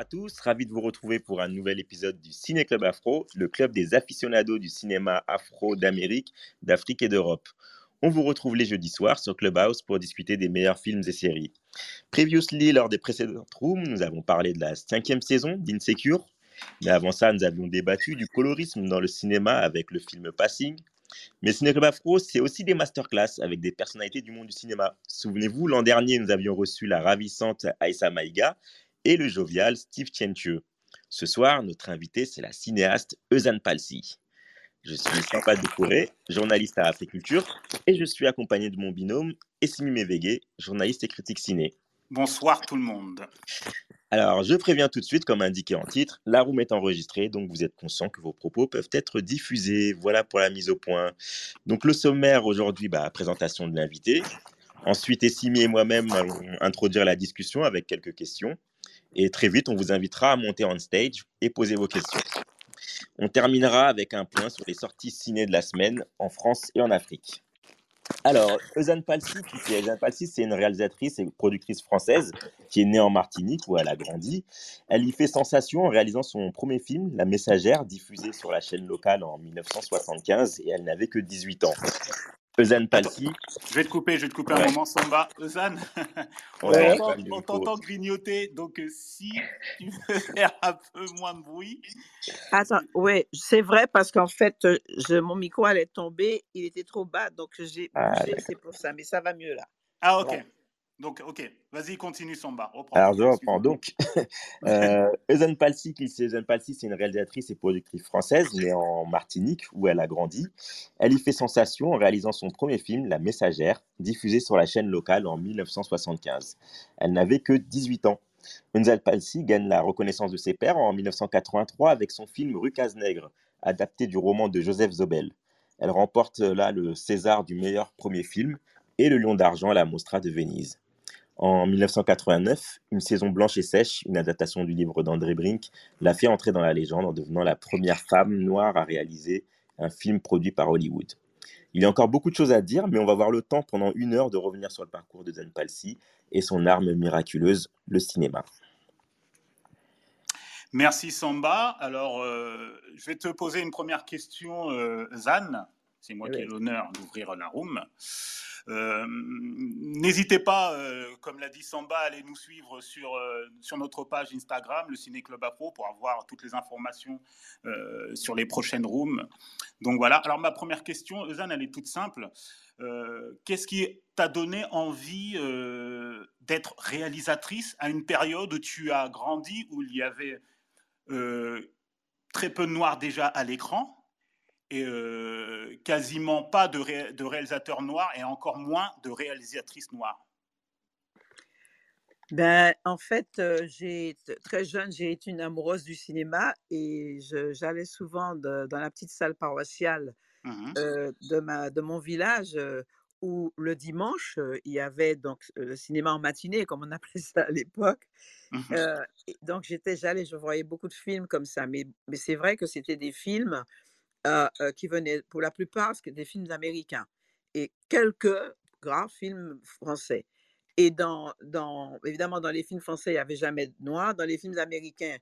À tous, ravi de vous retrouver pour un nouvel épisode du Ciné Club Afro, le club des aficionados du cinéma afro d'Amérique, d'Afrique et d'Europe. On vous retrouve les jeudis soirs sur Clubhouse pour discuter des meilleurs films et séries. Previously, lors des précédentes rooms, nous avons parlé de la cinquième saison d'Insecure. Mais avant ça, nous avions débattu du colorisme dans le cinéma avec le film Passing. Mais Ciné Club Afro, c'est aussi des masterclass avec des personnalités du monde du cinéma. Souvenez-vous, l'an dernier, nous avions reçu la ravissante Aïssa Maïga et le jovial Steve Tientieux. Ce soir, notre invité, c'est la cinéaste Eusanne Palsy. Je suis Samba Doucouré, journaliste à Africulture, et je suis accompagné de mon binôme Essimi Mevege, journaliste et critique ciné. Bonsoir tout le monde. Alors, je préviens tout de suite, comme indiqué en titre, la room est enregistrée, donc vous êtes conscient que vos propos peuvent être diffusés. Voilà pour la mise au point. Donc, le sommaire aujourd'hui, bah, présentation de l'invité. Ensuite, Essimi et moi-même allons introduire la discussion avec quelques questions. Et très vite, on vous invitera à monter on stage et poser vos questions. On terminera avec un point sur les sorties ciné de la semaine en France et en Afrique. Alors, Eusanne Palsy, Palsy, c'est une réalisatrice et productrice française qui est née en Martinique où elle a grandi. Elle y fait sensation en réalisant son premier film, La Messagère, diffusé sur la chaîne locale en 1975 et elle n'avait que 18 ans. Eusanne Palsy. Je vais te couper, je vais te couper un Ouais. moment, Samba. Eusanne, on Ouais, on t'entend grignoter, donc euh, si tu veux faire un peu moins de bruit. Attends, ouais, c'est vrai parce qu'en fait, euh, je, mon micro allait tomber, il était trop bas, donc j'ai Ah, bougé, c'est pour ça, mais ça va mieux là. Ah, ok. Donc, ok. Vas-y, continue, Samba. Reprends. Alors, je reprends donc. euh, Eusanne Palsy, c'est une réalisatrice et productrice française, née en Martinique, où elle a grandi. Elle y fait sensation en réalisant son premier film, La Messagère, diffusé sur la chaîne locale en 1975. Elle n'avait que 18 ans. Eusanne Palsy gagne la reconnaissance de ses pairs en 1983 avec son film Rue Casse-Nègre, adapté du roman de Joseph Zobel. Elle remporte euh, là le César du meilleur premier film et le Lion d'argent à la Mostra de Venise. En 1989, Une saison blanche et sèche, une adaptation du livre d'André Brink, l'a fait entrer dans la légende en devenant la première femme noire à réaliser un film produit par Hollywood. Il y a encore beaucoup de choses à dire, mais on va avoir le temps pendant une heure de revenir sur le parcours de Zen Palsy et son arme miraculeuse, le cinéma. Merci, Samba. Alors, euh, je vais te poser une première question, euh, Zan. C'est moi qui ai l'honneur d'ouvrir la room. Euh, N'hésitez pas, euh, comme l'a dit Samba, à aller nous suivre sur, euh, sur notre page Instagram, le Ciné Club Afro, pour avoir toutes les informations sur les prochaines rooms. Donc voilà. Alors, ma première question, Zan, elle est toute simple. Qu'est-ce qui t'a donné envie d'être réalisatrice à une période où tu as grandi, où il y avait très peu de noirs déjà à l'écran? Et euh, quasiment pas de, ré- de réalisateurs noirs et encore moins de réalisatrices noires. Ben, en fait, euh, j'ai très jeune, j'ai été une amoureuse du cinéma et j'allais souvent de- dans la petite salle paroissiale Mhm. euh, de, ma, de mon village où le dimanche, il y avait donc le cinéma en matinée, comme on appelait ça à l'époque. Euh, et donc, j'étais, j'allais, je voyais beaucoup de films comme ça, mais, mais c'est vrai que c'était des films euh, euh, qui venaient, pour la plupart, des films américains et quelques grands films français. Et dans, dans, évidemment, dans les films français, il n'y avait jamais de noir. Dans les films américains,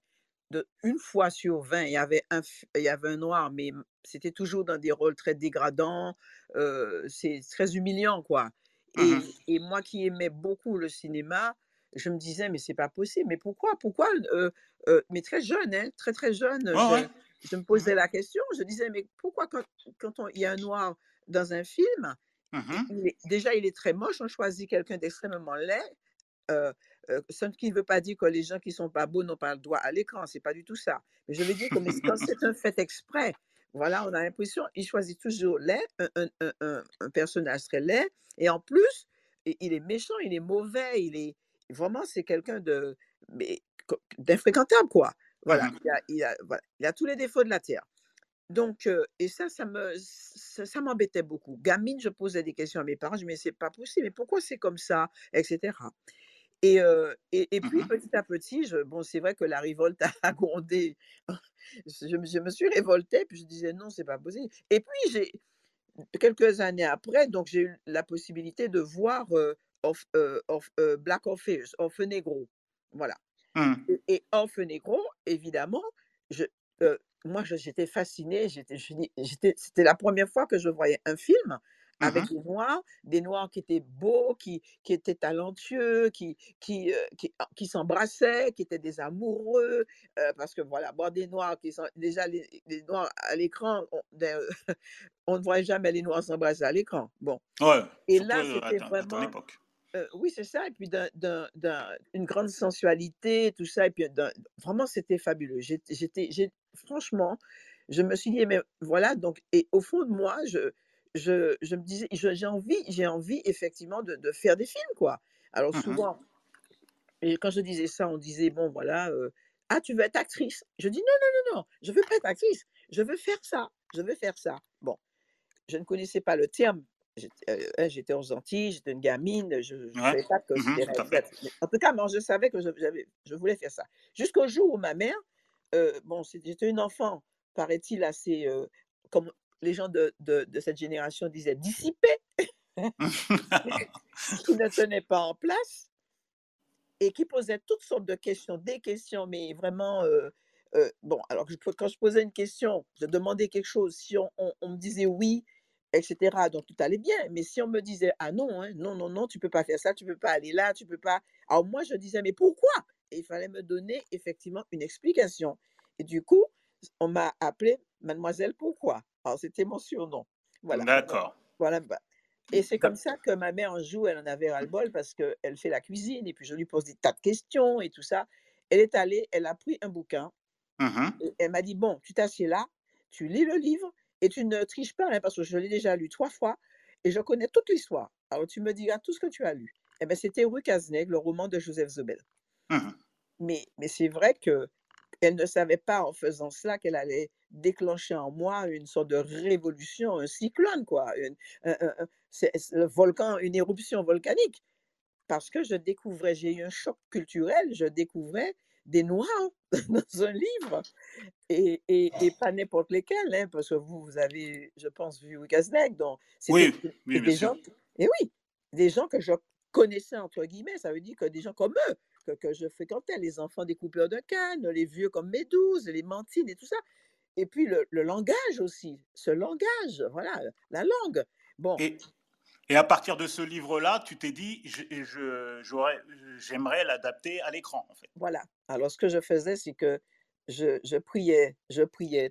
de, une fois sur 20, il y avait un, il y avait un noir, mais c'était toujours dans des rôles très dégradants. euh, c'est très humiliant, quoi. Et, Mhm. et moi qui aimais beaucoup le cinéma, je me disais, mais c'est pas possible. Mais pourquoi Pourquoi euh, euh, Mais très jeune, hein, très très jeune, Ouais, je, ouais. Je me posais la question. Je disais, mais pourquoi quand, quand on- il y a un noir dans un film, il est- déjà il est très moche, on choisit quelqu'un d'extrêmement laid. euh, euh, ce qui ne veut pas dire que les gens qui sont pas beaux n'ont pas le droit à l'écran, c'est pas du tout ça. Mais je veux dire que c'est un fait exprès, voilà, on a l'impression, il choisit toujours laid, un, un- un- personnage très laid, et en plus, il est méchant, il est mauvais, il est vraiment, c'est quelqu'un de d'infréquentable, quoi. Voilà, Mhm. il a, il a- voilà, il a tous les défauts de la terre. Donc, euh, et ça, ça me, ça, ça m'embêtait beaucoup. Gamine, je posais des questions à mes parents, je me disais, c'est pas possible, mais pourquoi c'est comme ça, etc. Et, euh, et, et puis, petit à petit, je, bon, c'est vrai que la révolte a grondé. Je, me- je me suis révoltée, puis je disais, non, c'est pas possible. Et puis, j'ai, quelques années après, donc j'ai eu la possibilité de voir euh, Orf- euh, Black Orpheus, Orphe Negro. Voilà. Mhm. Et, Orphe Negro, évidemment, je, euh, moi, j'étais fascinée. C'était la première fois que je voyais un film avec des Noirs, des Noirs qui étaient beaux, qui, qui étaient talentueux, qui, qui, euh, qui, qui s'embrassaient, qui étaient des amoureux. euh, parce que voilà, bon, des Noirs qui sont déjà les, les Noirs à l'écran, on, des- on ne voit jamais les Noirs s'embrasser à l'écran. Bon. Ouais, Et là, c'était vraiment. Euh, oui, c'est ça. Et puis d'un, d'un- d'un- une grande sensualité, tout ça. Et puis vraiment, c'était fabuleux. J'étais, franchement, je me suis dit, mais voilà. Donc, et au fond de moi, je, je, je me disais, j'ai envie, j'ai envie effectivement de, de faire des films, quoi. Alors Mhm. souvent, et quand je disais ça, on disait, bon, voilà, euh, ah, tu veux être actrice? Je dis, non, non, non, non, je veux pas être actrice. Je veux faire ça. Je veux faire ça. Bon, je ne connaissais pas le terme. J'étais hein, j'étais aux Antilles, j'étais une gamine, je ne savais pas que c'était. Mais En tout cas, moi, je savais que je, voulais faire ça. Jusqu'au jour où ma mère, euh, bon, j'étais une enfant, paraît-il, assez, euh, comme les gens de, de, de cette génération disaient, dissipée, qui ne tenait pas en place et qui posait toutes sortes de questions, des questions, mais vraiment, euh, bon, alors quand je posais une question, je demandais quelque chose, si on, on- on me disait oui, etc., donc tout allait bien, mais si on me disait, ah non, hein, non, non, non, tu peux pas faire ça, tu peux pas aller là, tu peux pas, alors moi je disais, mais pourquoi? Et il fallait me donner effectivement une explication. Et du coup, on m'a appelée Mademoiselle Pourquoi? Alors c'était mon surnom. Voilà. D'accord. Voilà. bah. Et c'est comme ça que ma mère, un jour, elle en avait ras-le-bol parce qu'elle fait la cuisine et puis je lui pose des tas de questions et tout ça. Elle est allée, elle a pris un bouquin et elle m'a dit, bon, tu t'assieds là, tu lis le livre et tu ne triches pas hein, parce que je l'ai déjà lu trois fois et je connais toute l'histoire. Alors tu me diras tout ce que tu as lu. Eh ben, c'était Rue Cazeneuve, le roman de Joseph Zobel. Mhm. Mais, mais c'est vrai que elle ne savait pas en faisant cela qu'elle allait déclencher en moi une sorte de révolution, un cyclone, quoi. Une- un- le volcan, une éruption volcanique. Parce que je découvrais, j'ai eu un choc culturel, je découvrais des Noirs dans un livre. Et, et, et pas n'importe lesquels, hein, parce que vous, vous avez, je pense, vu Wikasnek, donc Oui, c'est oui, des sûr. gens, et oui, des gens que je connaissais, entre guillemets, ça veut dire que des gens comme eux, que, que je fréquentais, les enfants des coupeurs de canne, les vieux comme Méduse, les mantines et tout ça. Et puis le, le langage aussi, ce langage, voilà, la langue. Bon, Et, et à partir de ce livre-là, tu t'es dit, j'aimerais l'adapter à l'écran, en fait. voilà. Alors ce que je faisais, c'est que je, je priais, je priais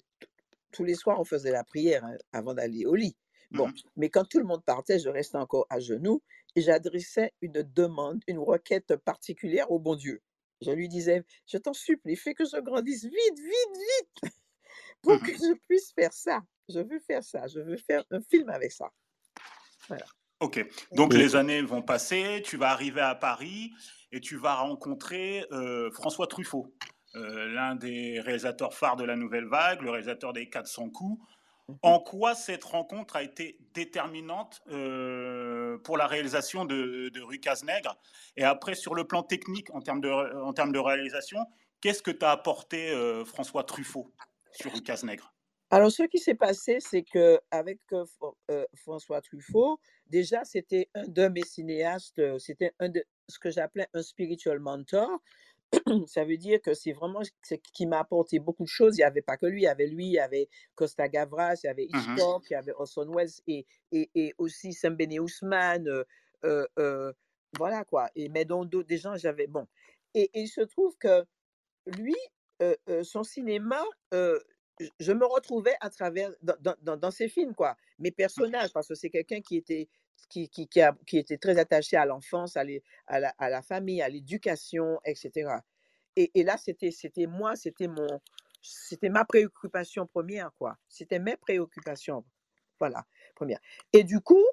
tous les soirs, on faisait la prière hein, avant d'aller au lit. Bon, Mhm. mais quand tout le monde partait, je restais encore à genoux et j'adressais une demande, une requête particulière au bon Dieu. Je lui disais, je t'en supplie, fais que je grandisse vite, vite, vite, pour que Mhm. je puisse faire ça. Je veux faire ça, je veux faire un film avec ça. Voilà. Ok. Donc les années vont passer, tu vas arriver à Paris et tu vas rencontrer euh, François Truffaut, euh, l'un des réalisateurs phares de la Nouvelle Vague, le réalisateur des 400 coups. Mhm. En quoi cette rencontre a été déterminante euh, pour la réalisation de, de Rue Cazenègre? Et après, sur le plan technique, en termes de, en termes de réalisation, qu'est-ce que t'a apporté François Truffaut sur Rue Cazenègre? Alors, ce qui s'est passé, c'est que avec euh, euh, François Truffaut, déjà, c'était un de mes cinéastes, euh, c'était un de ce que j'appelais un spiritual mentor. Ça veut dire que c'est vraiment ce qui m'a apporté beaucoup de choses. Il n'y avait pas que lui, il y avait lui, il y avait Costa Gavras, il y avait Mhm. Hitchcock, il y avait Orson Welles et, et, et aussi Sembene Ousmane, euh, euh, euh, voilà quoi. Et Medondo, des gens, j'avais, bon. Et, et il se trouve que lui, son cinéma, je- me retrouvais à travers dans, dans, dans- dans ses films quoi. Mes personnages parce que c'est quelqu'un qui était qui, qui, qui, a- qui était très attaché à l'enfance à, la, à la famille à l'éducation etc et, et là c'était moi c'était mon c'était ma préoccupation première quoi. C'était mes préoccupations voilà première. Et du coup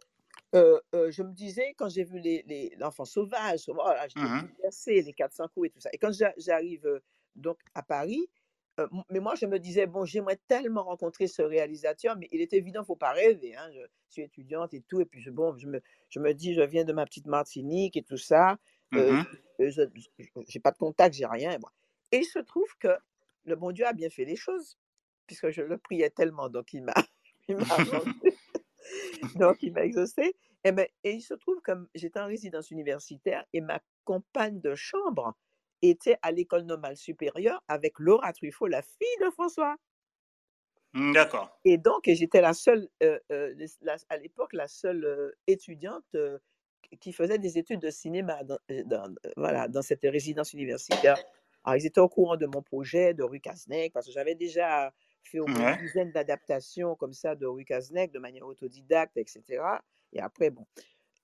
euh, euh, je me disais, quand j'ai vu les, les, l'enfant sauvage, voilà, j'étais Mhm. bouleversée, les 400 coups et tout ça. Et quand j'a- j'arrive euh, donc à Paris, euh, mais moi je me disais, bon, j'aimerais tellement rencontrer ce réalisateur, mais il est évident, il ne faut pas rêver. hein, Je suis étudiante et tout, et puis je, bon, je me, je me dis, je viens de ma petite Martinique et tout ça, euh, Mhm. euh, je n'ai pas de contact, j'ai rien. bon. Et il se trouve que le bon Dieu a bien fait les choses, puisque je le priais tellement, donc il m'a. Donc, il m'a exaucé. Et, ben, et il se trouve que j'étais en résidence universitaire et ma compagne de chambre était à l'école normale supérieure avec Laura Truffaut, la fille de François. Mm, D'accord. Et donc, j'étais la seule, euh, euh, la- à l'époque, la seule euh, étudiante qui faisait des études de cinéma dans, dans- voilà, dans cette résidence universitaire. Alors, ils étaient au courant de mon projet de Rue Kaznek, parce que j'avais déjà fait au moins une dizaine d'adaptations comme ça de Rue Kaznek de manière autodidacte, etc. Et après, bon.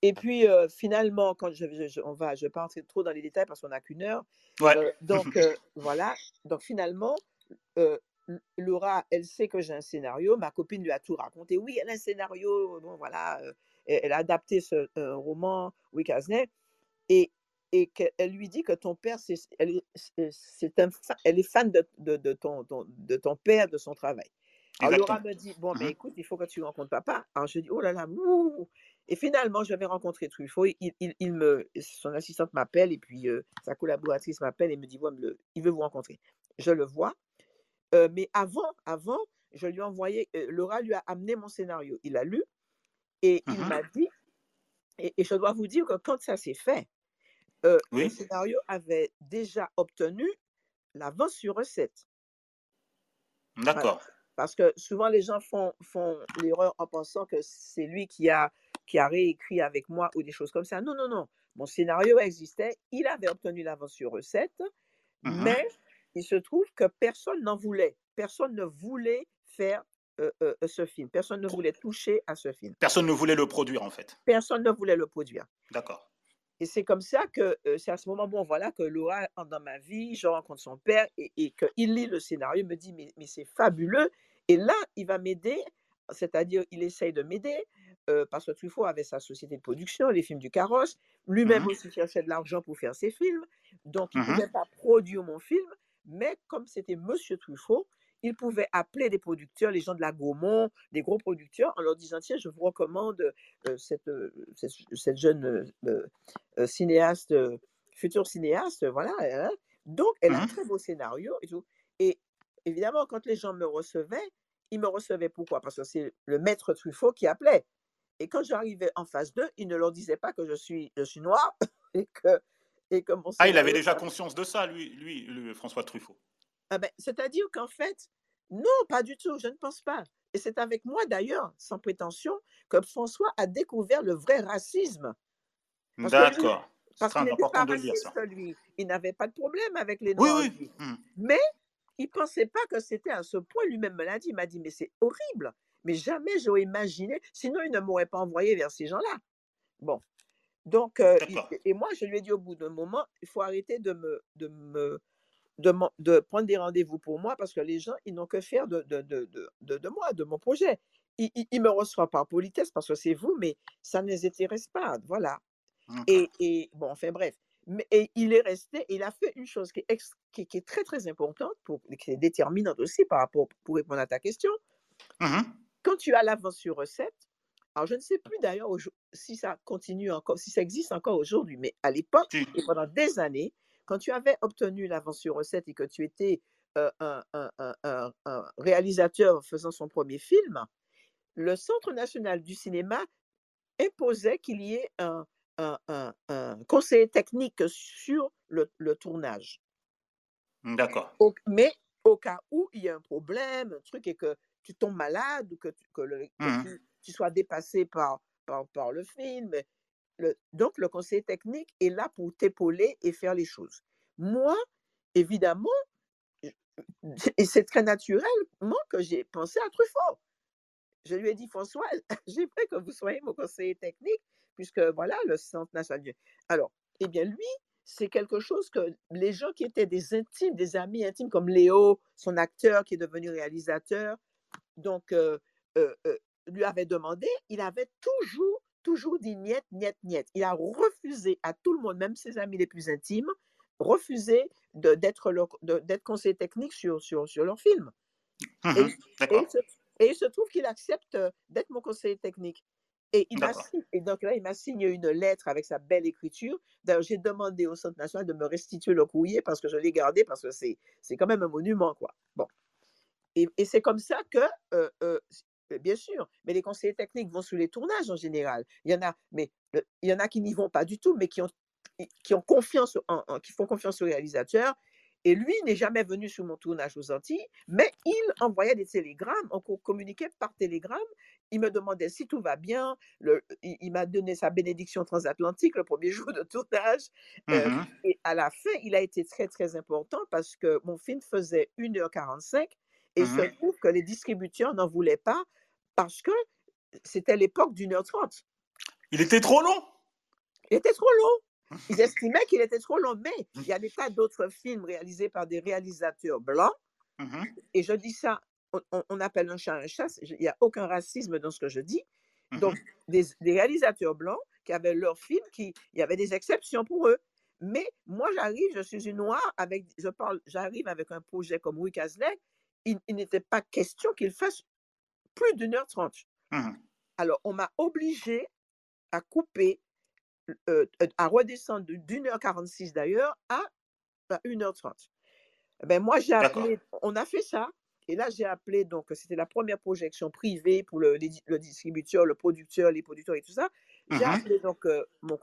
Et puis, euh, finalement, quand je, je- je- on va, je ne vais pas entrer trop dans les détails parce qu'on n'a qu'une heure. Ouais. Euh, donc, euh, voilà. Donc, finalement, Laura, elle sait que j'ai un scénario. Ma copine lui a tout raconté. Oui, elle a un scénario. Bon, voilà. elle, a adapté ce roman, Oui, Kaznet. Et, et qu'elle lui dit que ton père, c'est, elle, est- c'est- c'est un, fa- elle est fan de, de, de ton, ton- de ton père, de son travail. Alors, Laura me dit, bon, mais Mhm. écoute, il faut que tu rencontres papa. Alors, je dis, oh là là, ouh. Et finalement, je vais rencontrer Truffaut. Il, il, il me, son assistante m'appelle et puis euh, sa collaboratrice m'appelle et me dit, ouais, le- il veut vous rencontrer. Je le vois. Euh, mais avant, avant, je lui ai envoyé, euh, Laura lui a amené mon scénario. Il a lu et il Mhm. m'a dit, et, et je dois vous dire que quand ça s'est fait, le Oui. scénario avait déjà obtenu l'avance sur recette. Voilà. D'accord. Parce que souvent, les gens font, font l'erreur en pensant que c'est lui qui a, qui a réécrit avec moi ou des choses comme ça. Non, non, non. Mon scénario existait, il avait obtenu l'avance sur recette, mais il se trouve que personne n'en voulait. Personne ne voulait faire euh, euh, ce film. Personne ne voulait toucher à ce film. Personne ne voulait le produire en fait. Personne ne voulait le produire. D'accord. Et c'est comme ça que euh, c'est à ce moment, bon, voilà, que Laura entre dans ma vie, je rencontre son père et, et qu'il lit le scénario, il me dit, mais, mais c'est fabuleux. Et là, il va m'aider, c'est-à-dire, il essaye de m'aider, euh, parce que Truffaut avait sa société de production, les films du carrosse. Lui-même Mhm. aussi cherchait de l'argent pour faire ses films. Donc, il ne Mhm. pouvait pas produire mon film, mais comme c'était Monsieur Truffaut, il pouvait appeler des producteurs, les gens de la Gaumont, des gros producteurs, en leur disant Tiens, je vous recommande euh, cette, euh, cette, cette jeune euh, cinéaste, future cinéaste, voilà. hein. Donc, elle a un Mhm. très beau scénario et tout. Et évidemment, quand les gens me recevaient, ils me recevaient pourquoi? Parce que c'est le maître Truffaut qui appelait. Et quand j'arrivais en phase 2, il ne leur disait pas que je suis, je suis noire et que, et que mon Ah, il avait déjà conscience de ça, lui, lui, le François Truffaut. ah ben, C'est-à-dire qu'en fait, non, pas du tout, je ne pense pas. Et c'est avec moi d'ailleurs, sans prétention, que François a découvert le vrai racisme. Lui- D'accord. Parce qu'il n'était pas raciste, lui. Il n'avait pas de problème avec les Oui, Noirs. oui. lui. Mhm. Mais il ne pensait pas que c'était à ce point. Lui-même me l'a dit. Il m'a dit, mais c'est horrible. Mais jamais j'aurais imaginé. Sinon, il ne m'aurait pas envoyé vers ces gens-là. Bon. Donc, euh, il- et moi, je lui ai dit au bout d'un moment, il faut arrêter de me, de me, de, prendre des rendez-vous pour moi parce que les gens, ils n'ont que faire de, de, de, de, moi, de mon projet. Ils, ils, ils me reçoivent par politesse parce que c'est vous, mais ça ne les intéresse pas. Voilà. Et, et bon, enfin bref. Mais, et il est resté, il a fait une chose qui est, ex- qui, qui est très très importante, pour, qui est déterminante aussi par rapport, pour répondre à ta question. Mhm. Quand tu as l'avance sur recette, alors je ne sais plus d'ailleurs si ça continue encore, si ça existe encore aujourd'hui, mais à l'époque et pendant des années, quand tu avais obtenu l'avance sur recette et que tu étais euh, un, un- un- un- un réalisateur faisant son premier film, le Centre national du cinéma imposait qu'il y ait un, un, un- un conseiller technique sur le, le tournage. D'accord. Au- mais au cas où il y a un problème, un truc, et que tu tombes malade ou que, tu- que, le- que Mhm. tu, tu sois dépassé par, par, par le film, le- donc le conseiller technique est là pour t'épauler et faire les choses. Moi, évidemment, et c'est très naturellement que j'ai pensé à Truffaut. Je lui ai dit, François, j'aimerais que vous soyez mon conseiller technique, puisque voilà, le Centre national. du- Alors, eh bien, lui, c'est quelque chose que les gens qui étaient des intimes, des amis intimes, comme Léo, son acteur qui est devenu réalisateur, donc, euh, euh, euh, lui avaient demandé, il avait toujours toujours dit niet, niet, niet. Il a refusé à tout le monde, même ses amis les plus intimes, refusé d'être conseiller technique sur, sur, sur leur film. Et, D'accord. il se, et il se trouve qu'il accepte d'être mon conseiller technique. Et, il m'a et donc là, il m'a signé une lettre avec sa belle écriture. D'ailleurs, j'ai demandé au Centre national de me restituer le courrier parce que je l'ai gardé, parce que c'est c'est quand même un monument, quoi. Bon. Et, et c'est comme ça que, euh, euh, euh, bien sûr, mais les conseillers techniques vont sur les tournages en général. Il y en a, mais le- il y en a qui n'y vont pas du tout, mais qui ont, qui ont confiance, en, en- qui font confiance au réalisateur. Et lui n'est jamais venu sur mon tournage aux Antilles, mais il envoyait des télégrammes, on co- communiquait par télégramme. Il me demandait si tout va bien. Le- il il m'a donné sa bénédiction transatlantique le premier jour de tournage. Euh, Mhm. et à la fin, il a été très, très important parce que mon film faisait 1h45 et se Mhm. trouve que les distributeurs n'en voulaient pas parce que c'était l'époque d'une heure trente. Il était trop long. Il était trop long. Ils estimaient qu'il était trop long, mais il y a des tas d'autres films réalisés par des réalisateurs blancs. Mhm. Et je dis ça, on, appelle un chat un chat, il n'y a aucun racisme dans ce que je dis. Donc, Mhm. des, des réalisateurs blancs qui avaient leurs films, qui, il y avait des exceptions pour eux. Mais moi, j'arrive, je suis une noire, avec, je parle, j'arrive avec un projet comme Louis Cazelet, il, il n'était pas question qu'il fasse plus d'une heure trente. Mhm. Alors, on m'a obligé à couper, euh, euh, à redescendre de- d'une heure 46 d'ailleurs à, à 1h30. Ben, moi, j'ai appelé, on a fait ça. Et là, j'ai appelé, donc, c'était la première projection privée pour le, le distributeur, le producteur, les producteurs et tout ça. J'ai Mhm. appelé donc euh, mon,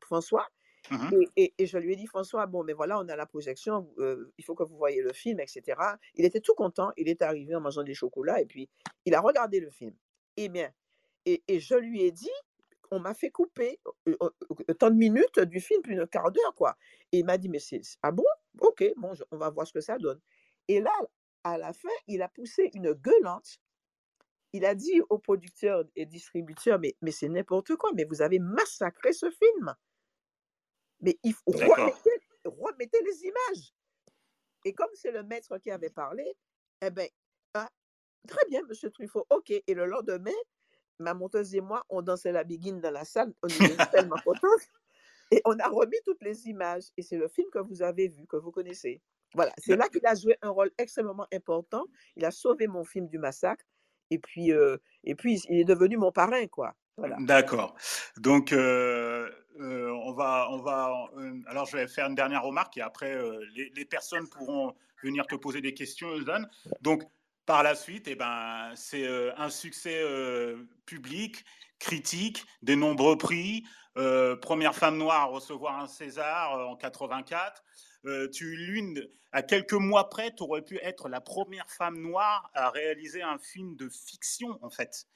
François Mhm. et, et- et je lui ai dit, François, bon, mais voilà, on a la projection, euh, il faut que vous voyez le film, etc. Il était tout content, il est arrivé en mangeant des chocolats et puis il a regardé le film. Eh bien, et, et je lui ai dit, on m'a fait couper euh, tant de minutes du film, plus d'un quart d'heure, quoi. Et il m'a dit, mais c'est, c'est- ah bon? Ok, bon, je- on va voir ce que ça donne. Et là, à la fin, il a poussé une gueulante. Il a dit aux producteurs et distributeurs, mais, mais c'est n'importe quoi, mais vous avez massacré ce film. Mais il faut remettez, remettez les images. Et comme c'est le maître qui avait parlé, eh bien, très bien, monsieur Truffaut, ok. Et le lendemain, ma monteuse et moi, on dansait la biguine dans la salle, on était tellement contents. Et on a remis toutes les images. Et c'est le film que vous avez vu, que vous connaissez. Voilà, c'est là qu'il a joué un rôle extrêmement important. Il a sauvé mon film du massacre. Et puis, euh, et puis il est devenu mon parrain, quoi. Voilà. D'accord. Donc, euh, euh, on va, on va. alors, je vais faire une dernière remarque et après, les, les personnes pourront venir te poser des questions, Eudan. Donc, par la suite, eh ben, c'est un succès public, critique, des nombreux prix. première femme noire à recevoir un César en 84. Euh, tu l'une, à quelques mois près, tu aurais pu être la première femme noire à réaliser un film de fiction, en fait.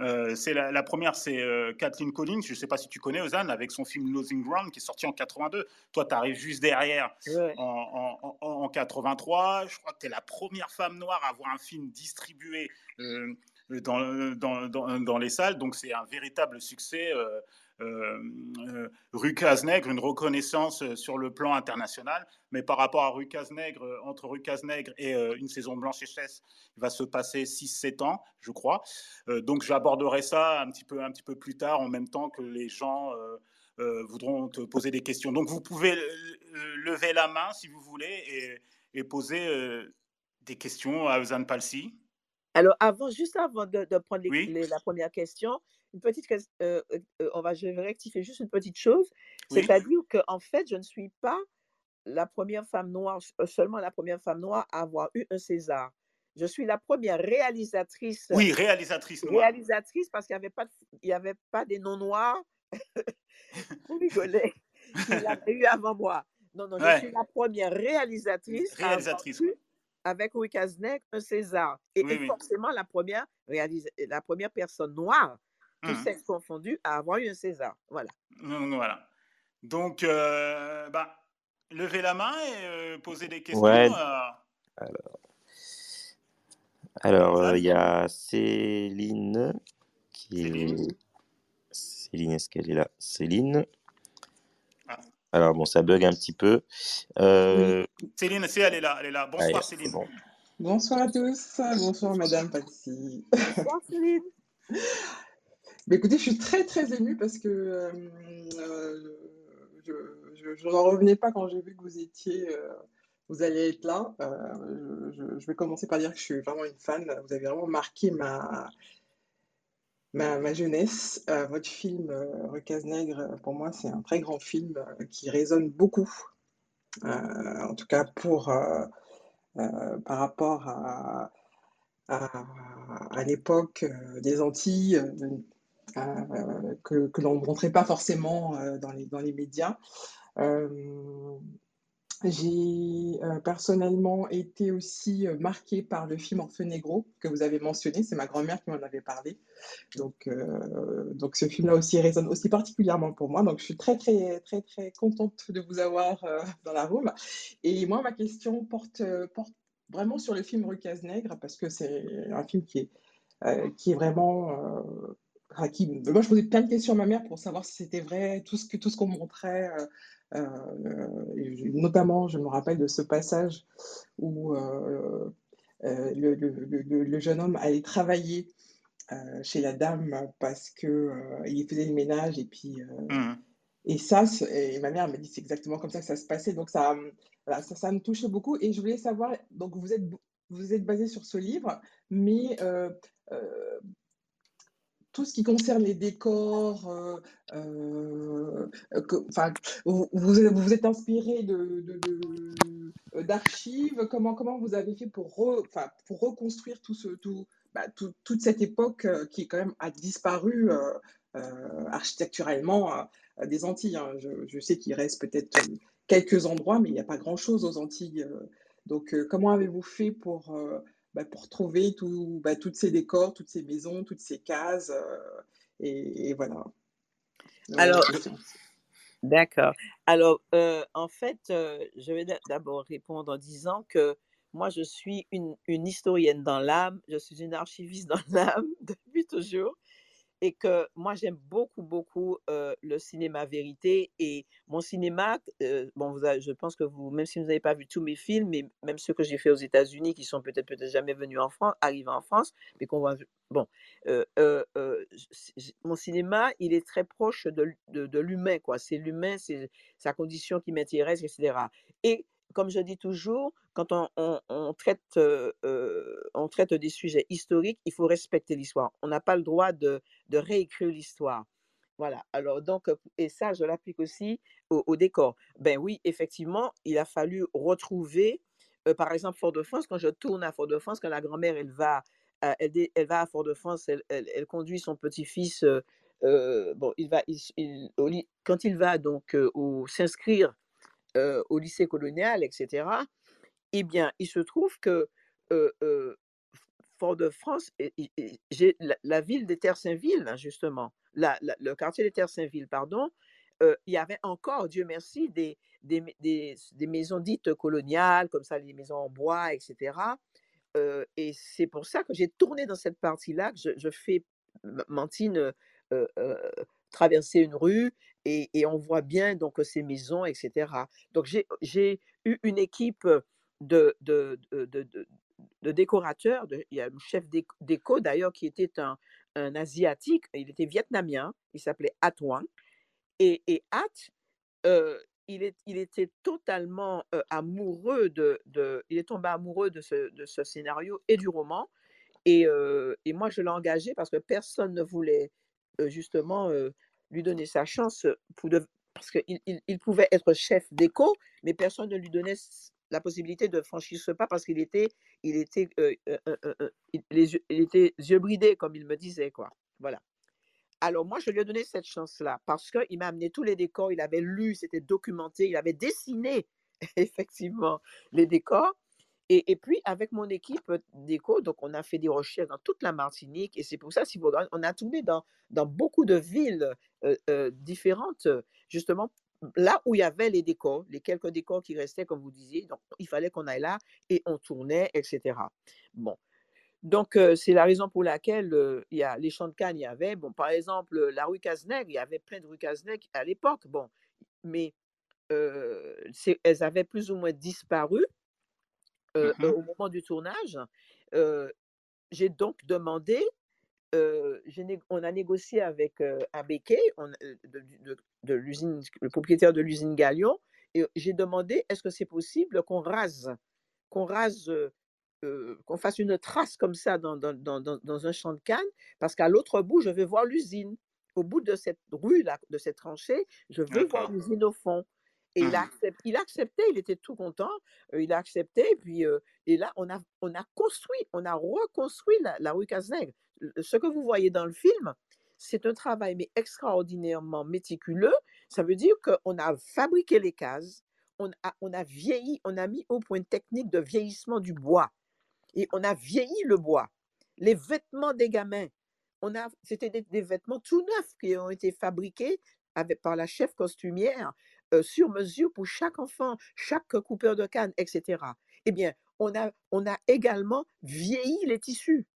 Euh, c'est la, la première, c'est euh, Kathleen Collins. Je ne sais pas si tu connais Ozan avec son film Losing Ground qui est sorti en 82. Toi, tu arrives juste derrière Ouais. en, en- en- en 83. Je crois que tu es la première femme noire à avoir un film distribué euh, dans, dans, dans- dans les salles. Donc, c'est un véritable succès. Euh, euh, Rue Cazenègre, une reconnaissance euh, sur le plan international. Mais par rapport à Rue Cazenègre, euh, entre Rue Cazenègre et euh, Une saison blanche et chasse, il va se passer 6-7 ans, je crois. Euh, donc j'aborderai ça un petit, peu, un petit peu plus tard, en même temps que les gens voudront te poser des questions. Donc vous pouvez lever la main si vous voulez et, et poser des questions à Ozan Palsi. Alors, avant, juste avant de, de prendre les- Oui. les- la première question, une petite, euh, euh, euh, on va, je vais rectifier juste une petite chose, Oui. c'est-à-dire qu'en fait, je ne suis pas la première femme noire, euh, seulement la première femme noire à avoir eu un César. Je suis la première réalisatrice, Oui, réalisatrice noire. réalisatrice parce qu'il n'y avait, pas il y avait pas des non-noirs, vous rigolez, qui l'avaient eu avant moi. Non, non, je suis la première réalisatrice, à avoir Réalisatrice, eu ouais. avec Louis Cazenec un César. Et, Oui, et oui. forcément la première, réalisa- la première personne noire, tout Mhm. sexe confondu, à avoir eu un César. Voilà. Donc, voilà. Donc, euh, bah, levez la main et euh, posez des questions. Ouais. euh, Alors, euh, il y a Céline qui Céline est. Céline, est-ce qu'elle est là? Céline. Ah. Alors, bon, ça bug un petit peu. Euh, Céline, c'est elle est là, elle est là. Bonsoir Céline. bon. Bonsoir à tous, bonsoir Madame Patsy. Bonsoir Céline. Écoutez, je suis très, très émue parce que euh, euh, je, n'en revenais pas quand j'ai vu que vous étiez, euh, vous alliez être là. Je, vais commencer par dire que je suis vraiment une fan. Vous avez vraiment marqué ma, ma, jeunesse. votre film Recase Nègre, pour moi, c'est un très grand film qui résonne beaucoup. en tout cas, pour, par rapport à, à, l'époque des Antilles, que, que l'on ne montrait pas forcément euh, dans, les, dans les médias. Euh, j'ai personnellement été aussi marquée par le film Orfenegro que vous avez mentionné, c'est ma grand-mère qui m'en avait parlé. Donc, donc ce film-là aussi résonne aussi particulièrement pour moi. Donc je suis très très très très contente de vous avoir dans la room. Et moi ma question porte, porte vraiment sur le film Rue Nègre parce que c'est un film qui est, qui est vraiment moi, je posais plein de questions à ma mère pour savoir si c'était vrai, tout ce que tout ce qu'on montrait. Euh, euh, notamment, je me rappelle de ce passage où euh, le, le, le, jeune homme allait travailler chez la dame parce que il faisait le ménage et puis mmh. et ça et ma mère m'a dit c'est exactement comme ça que ça se passait donc ça, ça, ça me touchait beaucoup et je voulais savoir donc vous êtes vous êtes basé sur ce livre mais tout ce qui concerne les décors, euh, euh, vous, vous, êtes inspiré d'archives. De, de, comment, comment vous avez fait pour, pour reconstruire tout ce, tout, bah, toute cette époque euh, qui quand même a disparu architecturellement des Antilles hein. je, sais qu'il reste peut-être quelques endroits, mais il n'y a pas grand-chose aux Antilles. donc, comment avez-vous fait pour bah, pour trouver tout, bah, toutes ces décors, toutes ces maisons, toutes ces cases. Euh, et, voilà. Alors, d'accord. Alors, euh, en fait, euh, je vais d'abord répondre en disant que moi, je suis une, une historienne dans l'âme, je suis une archiviste dans l'âme depuis toujours et que moi j'aime beaucoup beaucoup le cinéma vérité et mon cinéma bon vous je pense que vous même si vous n'avez pas vu tous mes films mais même ceux que j'ai fait aux États-Unis qui sont peut-être peut-être jamais venus en France arrivés en France mais qu'on voit bon mon cinéma il est très proche de, de, de l'humain quoi. C'est l'humain c'est sa condition qui m'intéresse etc et comme je dis toujours, quand on, traite, on traite des sujets historiques, il faut respecter l'histoire. On n'a pas le droit de, réécrire l'histoire. Voilà. Alors, donc, et ça, je l'applique aussi au, décor. Ben oui, effectivement, il a fallu retrouver, par exemple, Fort-de-France. Quand je tourne à Fort-de-France, quand la grand-mère, elle va, elle, va à Fort-de-France, elle, elle, conduit son petit-fils. bon, il va, quand il va donc s'inscrire au lycée colonial, etc., eh bien, il se trouve que Fort-de-France, la, ville des Terres-Saint-Ville, hein, justement, le quartier des Terres-Saint-Ville, pardon, il y avait encore, Dieu merci, des, des, des, maisons dites coloniales, comme ça, les maisons en bois, etc. et c'est pour ça que j'ai tourné dans cette partie-là, que je fais Mantine traverser une rue et, on voit bien donc ces maisons, etc. Donc j'ai eu une équipe de, de, de, décorateurs. il y a un chef déco d'ailleurs qui était un, un, asiatique, il était vietnamien, il s'appelait At Wang. Et, et At, il, est, il, était totalement amoureux de, de, Il est tombé amoureux de ce, de ce scénario et du roman. Et, et moi, je l'ai engagé parce que personne ne voulait justement lui donner sa chance pour parce qu'il il, pouvait être chef d'éco, mais personne ne lui donnait la possibilité de franchir ce pas parce qu'il était, il était, il, les, il était yeux bridés, comme il me disait, quoi. Voilà. Alors moi, je lui ai donné cette chance-là parce qu'il m'a amené tous les décors, il avait lu, c'était documenté, il avait dessiné effectivement les décors. Et, puis, avec mon équipe d'éco, donc on a fait des recherches dans toute la Martinique. Et c'est pour ça, si vous on a tourné dans, dans beaucoup de villes différentes, justement, là où il y avait les décors, les quelques décors qui restaient, comme vous disiez. Donc, il fallait qu'on aille là et on tournait, etc. Bon. Donc, c'est la raison pour laquelle il y a les champs de canne, il y avait, bon, par exemple, la rue Cazenègre, il y avait plein de rues Cazenègre à l'époque, bon, mais elles avaient plus ou moins disparu Mmh au moment du tournage. j'ai donc demandé on a négocié avec Abeke de, de l'usine, le propriétaire de l'usine Galion, et j'ai demandé est-ce que c'est possible qu'on rase, qu'on rase, qu'on fasse une trace comme ça dans, dans, dans, dans un champ de canne, parce qu'à l'autre bout, je vais voir l'usine. Au bout de cette rue, là, de cette tranchée, je veux voir l'usine au fond. Et il, a mmh. il a accepté, il était tout content, il a accepté, et puis et là, on a, on a construit, on a reconstruit la, rue Cazenègre. Ce que vous voyez dans le film, c'est un travail mais extraordinairement méticuleux. Ça veut dire qu'on a fabriqué les cases, on a, on a vieilli, on a mis au point une technique de vieillissement du bois. Et on a vieilli le bois. Les vêtements des gamins, on a, c'était des, vêtements tout neufs qui ont été fabriqués avec, par la chef costumière sur mesure pour chaque enfant, chaque coupeur de canne, etc. Eh bien, on a, on a également vieilli les tissus.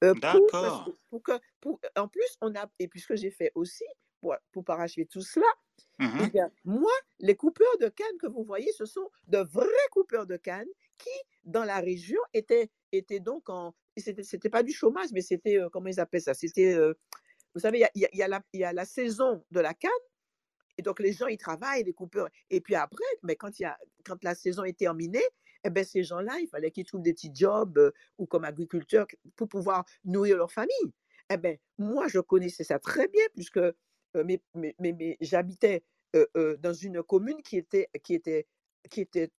D'accord. Pour, que, pour, en plus, on a, et puisque j'ai fait aussi, pour, pour parachever tout cela, eh mmh bien, moi, les coupeurs de canne que vous voyez, ce sont de vrais coupeurs de canne qui, dans la région, étaient, étaient donc en. C'était pas du chômage, mais c'était, comment ils appellent ça? C'était, vous savez, il y a, y, a y a la saison de la canne, et donc, les gens, ils travaillent, les coupeurs. Et puis après, mais quand, il y a, quand la saison est terminée, eh ben, ces gens-là, il fallait qu'ils trouvent des petits jobs ou comme agriculteurs pour pouvoir nourrir leur famille. Eh ben, moi, je connaissais ça très bien puisque mais, mais, mais, j'habitais dans une commune qui était, qui était, qui était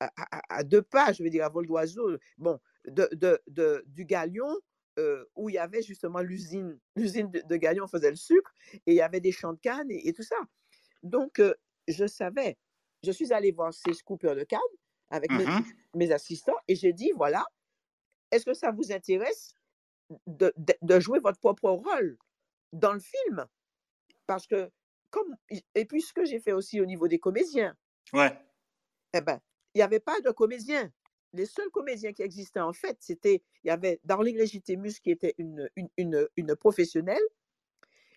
à, deux pas, je veux dire, à vol d'oiseau, bon, de, de, de, du Galion où il y avait justement l'usine, l'usine de, de, Galion faisait le sucre, et il y avait des champs de canne et, tout ça. Donc, je savais, je suis allée voir ces scoopers de canne avec mes, mmh mes, assistants, et j'ai dit, voilà, est-ce que ça vous intéresse de, de, jouer votre propre rôle dans le film? Parce que, comme, et puis ce que j'ai fait aussi au niveau des comédiens, ouais. eh ben, il n'y avait pas de comédiens les seuls comédiens qui existaient en fait, c'était, il y avait Darling Legitimus qui était une, une, une, professionnelle,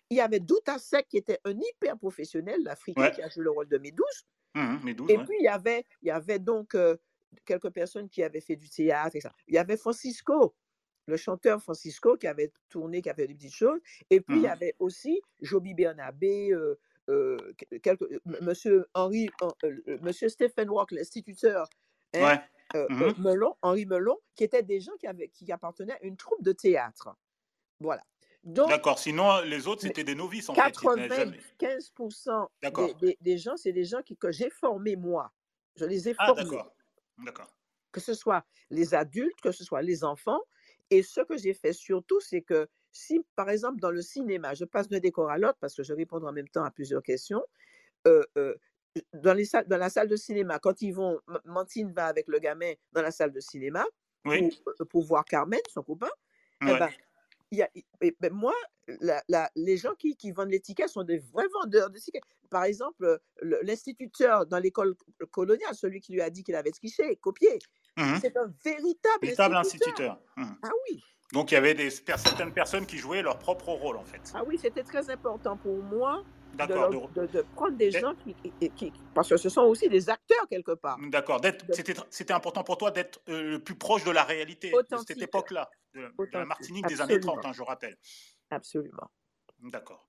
il y avait Douta Sek qui était un hyper professionnel, l'Africain qui a joué le rôle de Médouze. Mmh et puis il y avait, il y avait donc quelques personnes qui avaient fait du théâtre, et ça. Il y avait Francisco, le chanteur Francisco qui avait tourné, qui avait fait des petites choses. Et puis il y mmh avait aussi Joby Bernabé, euh, Monsieur Henri, Monsieur Stephen Walk, l'instituteur. Hein, Mmh Melon, Henri Melon, qui étaient des gens qui, avaient, qui appartenaient à une troupe de théâtre. Voilà. D'accord, sinon les autres c'était des novices en 95% fait. Des, des, gens, c'est des gens qui, que j'ai formés moi. Je les ai ah, formés. D'accord. d'accord. Que ce soit les adultes, que ce soit les enfants. Et ce que j'ai fait surtout, c'est que si, par exemple, dans le cinéma, je passe d'un décor à l'autre parce que je réponds en même temps à plusieurs questions, euh, euh, dans, les salles, dans la salle de cinéma, quand ils vont, Mantine va avec le gamin dans la salle de cinéma pour, euh, pour, voir Carmen, son copain, eh ben, y a, ben, moi, la, la, les gens qui, qui vendent les tickets sont des vrais vendeurs de tickets. Par exemple, l'instituteur dans l'école coloniale, celui qui lui a dit qu'il avait triché, copié, mmh c'est un véritable, véritable instituteur. Mmh. Ah oui. Donc il y avait des, certaines personnes qui jouaient leur propre rôle en fait. Ah oui, c'était très important pour moi de, de, prendre des gens qui, Parce que ce sont aussi des acteurs quelque part. D'accord. C'était important pour toi d'être euh, le plus proche de la réalité de cette époque-là, de, la Martinique des années 30, hein, je rappelle. Absolument. D'accord.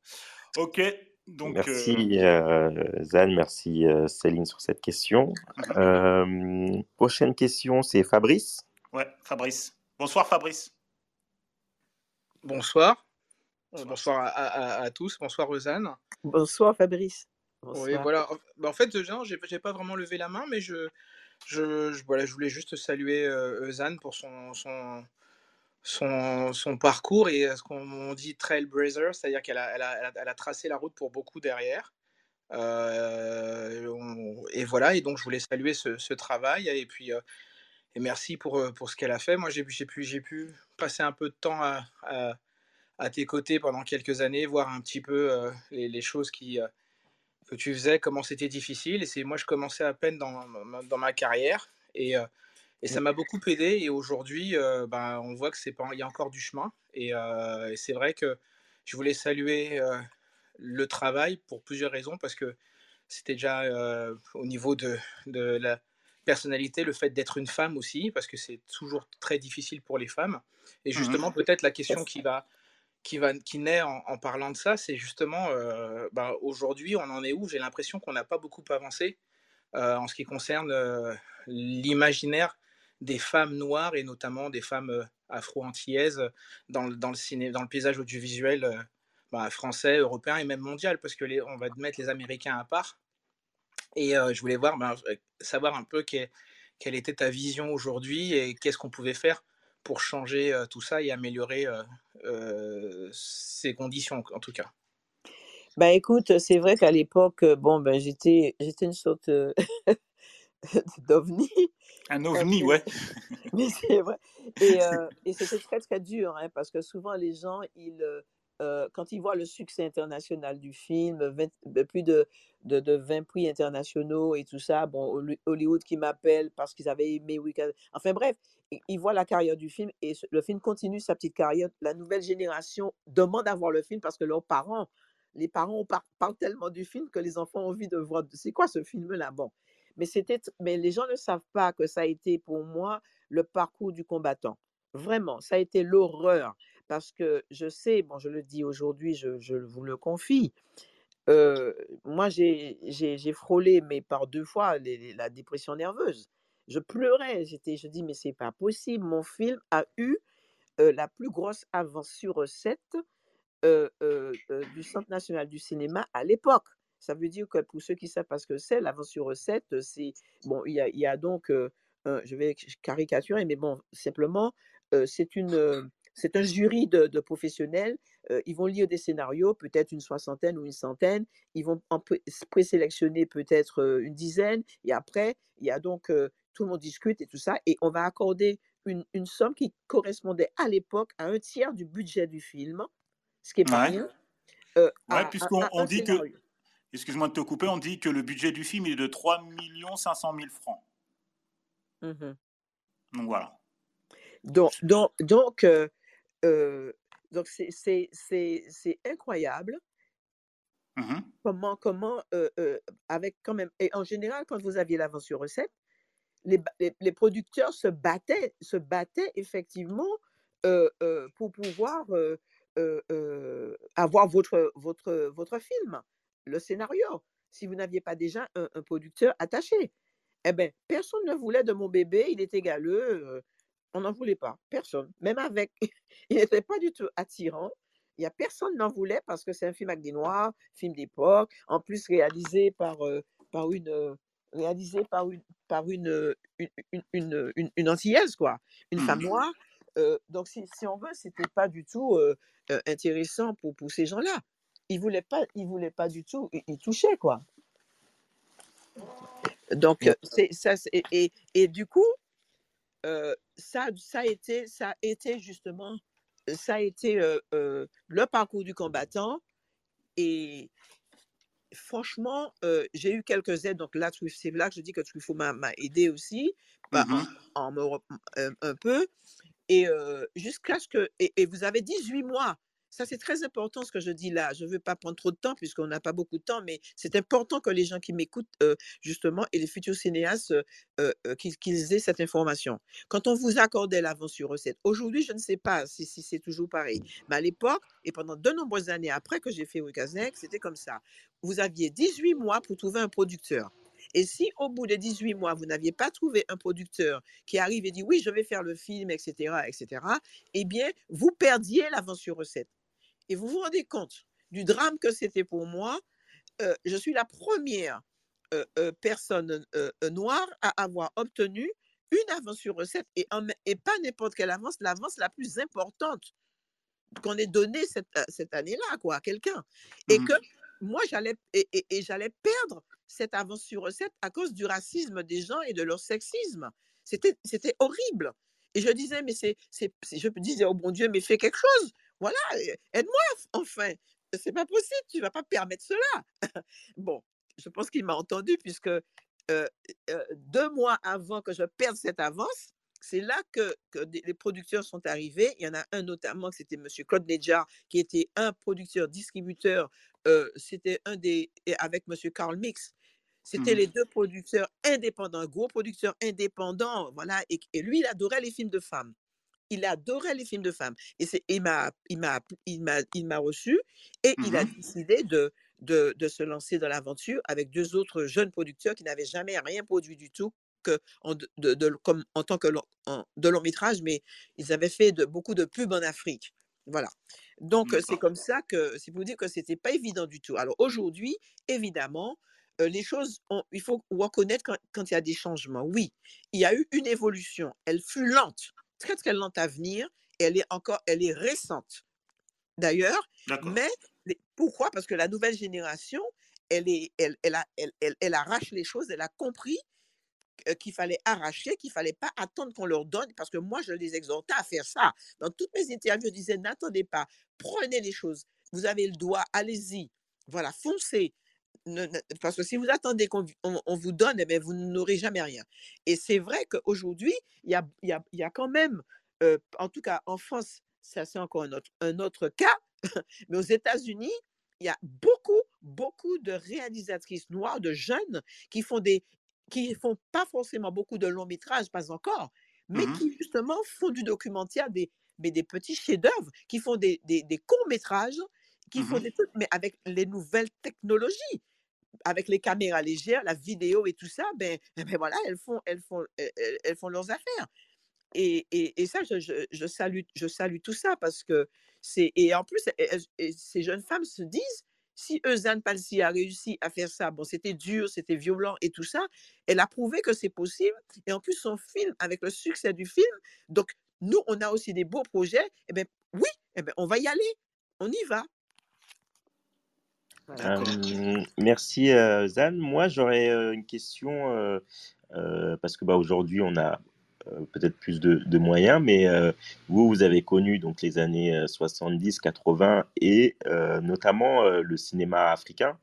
Ok. Donc, merci euh... Zane, merci euh, Céline sur cette question. Mhm. Euh, prochaine question, c'est Fabrice. Ouais, Fabrice. Bonsoir Fabrice. Bonsoir. Euh, bonsoir à, tous, bonsoir Rosanne. Bonsoir Fabrice. Oui, voilà. Bah, en fait, genre, j'ai pas vraiment levé la main, mais je, je, voilà, je voulais juste saluer euh, pour son, son, son, son, parcours et ce qu'on dit trailblazer, c'est-à-dire qu'elle a, elle a, elle a, tracé la route pour beaucoup derrière. Euh, et voilà, et donc je voulais saluer ce, ce travail et puis euh, et merci pour, pour ce qu'elle a fait. Moi, j'ai pu, pu passer un peu de temps à, à à tes côtés pendant quelques années, voir un petit peu euh, les, choses qui, euh, que tu faisais, comment c'était difficile. Et c'est moi, je commençais à peine dans, dans ma carrière et, euh, et ça m'a beaucoup aidé. Et aujourd'hui, ben, on voit que c'est pas, il y a encore du chemin. Et, c'est vrai que je voulais saluer le travail pour plusieurs raisons parce que c'était déjà au niveau de, de la, personnalité, le fait d'être une femme aussi, parce que c'est toujours très difficile pour les femmes. Et Mhm. justement, peut-être la question qui va qui, va, qui naît en, parlant de ça, c'est justement, euh, bah, aujourd'hui, on en est où? J'ai l'impression qu'on n'a pas beaucoup avancé euh, en ce qui concerne euh, l'imaginaire des femmes noires et notamment des femmes afro-antillaises dans, le- dans, le dans le paysage audiovisuel bah, français, européen et même mondial, parce que les, on va mettre les Américains à part. Et je voulais voir, euh, savoir un peu que- quelle était ta vision aujourd'hui et qu'est-ce qu'on pouvait faire pour changer tout ça et améliorer ces conditions, en tout cas. Ben écoute, c'est vrai qu'à l'époque, euh, bon, ben j'étais, j'étais une sorte euh, d'ovni, Un ovni, ouais. mais c'est vrai. Et, euh, et c'était très très dur, hein, parce que souvent les gens, ils, euh, quand ils voient le succès international du film, 20 ben, plus de, de, de 20 prix internationaux et tout ça, bon, Holly- Hollywood qui m'appelle parce qu'ils avaient aimé Weekend. Enfin bref, ils, voient la carrière du film et le film continue sa petite carrière. La nouvelle génération demande à voir le film parce que leurs parents, les parents par- parlent tellement du film que les enfants ont envie de voir. C'est quoi ce film-là? Bon. Mais, mais les gens ne savent pas que ça a été pour moi le parcours du combattant. Vraiment, ça a été l'horreur. Parce que je sais, bon, je le dis aujourd'hui, je, je vous le confie, euh, moi j'ai, frôlé, mais par deux fois, les- les- la dépression nerveuse. Je pleurais, j'étais, je dis, mais c'est pas possible. Mon film a eu euh, la plus grosse avance sur recette euh, du Centre national du cinéma à l'époque. Ça veut dire que pour ceux qui savent pas ce que c'est, l'avance sur recette, c'est bon, il y a, il y a donc, je vais caricaturer, mais bon, simplement, c'est une, c'est un jury de, de professionnels. euh, ils vont lire des scénarios, peut-être une soixantaine ou une centaine. Ils vont en pré- présélectionner peut-être euh, une dizaine. Et après, il y a donc euh, tout le monde discute et tout ça, et on va accorder une, une somme qui correspondait à l'époque à un tiers du budget du film, ce qui est pas Ouais. rien. euh, Ouais, puisqu'on dit que, excuse-moi de te couper, on dit que le budget du film est de 3 500 000 francs. Mhm. Donc voilà. Donc, donc, donc, euh, euh, donc c'est, incroyable Mhm. comment, comment euh, euh, avec quand même, et en général, quand vous aviez l'avance sur recette, les, les, les producteurs se battaient, se battaient effectivement pour pouvoir avoir votre, votre, votre film, le scénario, si vous n'aviez pas déjà un, un producteur attaché. Eh bien, personne ne voulait de mon bébé, il était galeux, euh, on n'en voulait pas, personne. Même avec, il n'était pas du tout attirant. Il y a personne n'en voulait parce que c'est un film avec des noirs, film d'époque, en plus réalisé par, euh, par une euh, réalisé par une par une euh, une, une, une, une- une antillaise quoi, une femme Mhm. noire. Euh, donc si, si on veut, c'était pas du tout intéressant pour, pour ces gens-là. Ils voulaient pas, ils voulaient pas du tout y toucher quoi. Donc c'est ça et, et du coup euh, ça ça a été ça a été justement ça a été euh, euh, le parcours du combattant et franchement, euh, j'ai eu quelques aides. Donc là, c'est là que je dis que Truffaut m'a aidé aussi, bah, en, Mhm. en me rep- un, peu. Et euh, jusqu'à ce que. Et, et vous avez 18 mois. Ça, c'est très important ce que je dis là. Je ne veux pas prendre trop de temps puisqu'on n'a pas beaucoup de temps, mais c'est important que les gens qui m'écoutent, euh, justement, et les futurs cinéastes, euh, euh, qu'ils aient cette information. Quand on vous accordait l'avance sur recette, aujourd'hui, je ne sais pas si, c'est toujours pareil, mais à l'époque, et pendant de nombreuses années après que j'ai fait Wikaznek, c'était comme ça. Vous aviez 18 mois pour trouver un producteur. Et si au bout des 18 mois, vous n'aviez pas trouvé un producteur qui arrive et dit oui, je vais faire le film, etc., etc., eh bien, vous perdiez l'avance sur recette. Et vous vous rendez compte du drame que c'était pour moi. Euh, je suis la première euh, euh, personne noire à avoir obtenu une avance sur recette et, en m- et pas n'importe quelle avance, l'avance la plus importante qu'on ait donnée cette, cette année-là quoi, à quelqu'un. Et Mhm. que moi, j'allais et, et- et j'allais perdre cette avance sur recette à cause du racisme des gens et de leur sexisme. C'était horrible. Et je disais, mais c'est, je disais, oh bon Dieu, mais fais quelque chose. Voilà, aide-moi enfin. C'est pas possible, tu vas pas permettre cela. bon, je pense qu'il m'a entendu puisque euh, euh, deux mois avant que je perde cette avance, c'est là que, les producteurs sont arrivés. Il y en a un notamment, c'était M. Claude Nedjar, qui était un producteur, distributeur. euh, c'était un des, avec M. Carl Mix. C'était Mhm. les deux producteurs indépendants, gros producteurs indépendants, voilà. Et, et lui, il adorait les films de femmes. Il adorait les films de femmes. Et c'est, il m'a, il m'a, il m'a, il m'a reçu et il a décidé de, de, de se lancer dans l'aventure avec deux autres jeunes producteurs qui n'avaient jamais rien produit du tout que en, de, comme, en tant que long, en- de long métrage, mais ils avaient fait de, beaucoup de pubs en Afrique. Voilà. Donc, euh, c'est comme ça que c'est pour dire que c'était pas évident du tout. Alors aujourd'hui, évidemment, euh, les choses, ont- il faut reconnaître quand, quand il y a des changements. Oui, il y a eu une évolution. Elle fut lente, très très lente à venir. Et elle est encore, elle est récente d'ailleurs. Mais pourquoi? Parce que la nouvelle génération, elle, est, elle, elle, a- elle, arrache les choses, elle a compris qu'il fallait arracher, qu'il fallait pas attendre qu'on leur donne, parce que moi, je les exhortais à faire ça. Dans toutes mes interviews, je disais, n'attendez pas, prenez les choses. Vous avez le doigt, allez-y. Voilà, foncez. Ne- parce que si vous attendez qu'on vi- on, on vous donne, eh bien, vous n'aurez jamais rien. Et c'est vrai qu'aujourd'hui, il y a, y, a, y a quand même, euh, en tout cas en France, ça c'est encore un autre, un autre cas, mais aux États-Unis, il y a beaucoup, beaucoup de réalisatrices noires, de jeunes, qui font des, qui font pas forcément beaucoup de longs métrages, pas encore, mais Mhm. qui justement font du documentaire, des, mais des petits chefs-d'œuvre, qui font des, des, des courts métrages, qui font Mhm. des trucs, mais avec les nouvelles technologies, avec les caméras légères, la vidéo et tout ça, ben, eh ben voilà, elles font, elles font, elles, font leurs affaires. Et, et, et ça, je, je, je salue, je salue tout ça parce que c'est. Et en plus, ces jeunes femmes se disent si Eusanne Palsy a réussi à faire ça, bon, c'était dur, c'était violent et tout ça, elle a prouvé que c'est possible. Et en plus, son film, avec le succès du film, donc nous, on a aussi des beaux projets, et bien oui, eh ben, on va y aller, on y va. Voilà. Euh, merci euh, Zan. Moi j'aurais euh, une question parce que bah, aujourd'hui on a peut-être plus de, de moyens, mais vous vous avez connu donc les années euh, 70, 80 et notamment le cinéma africain.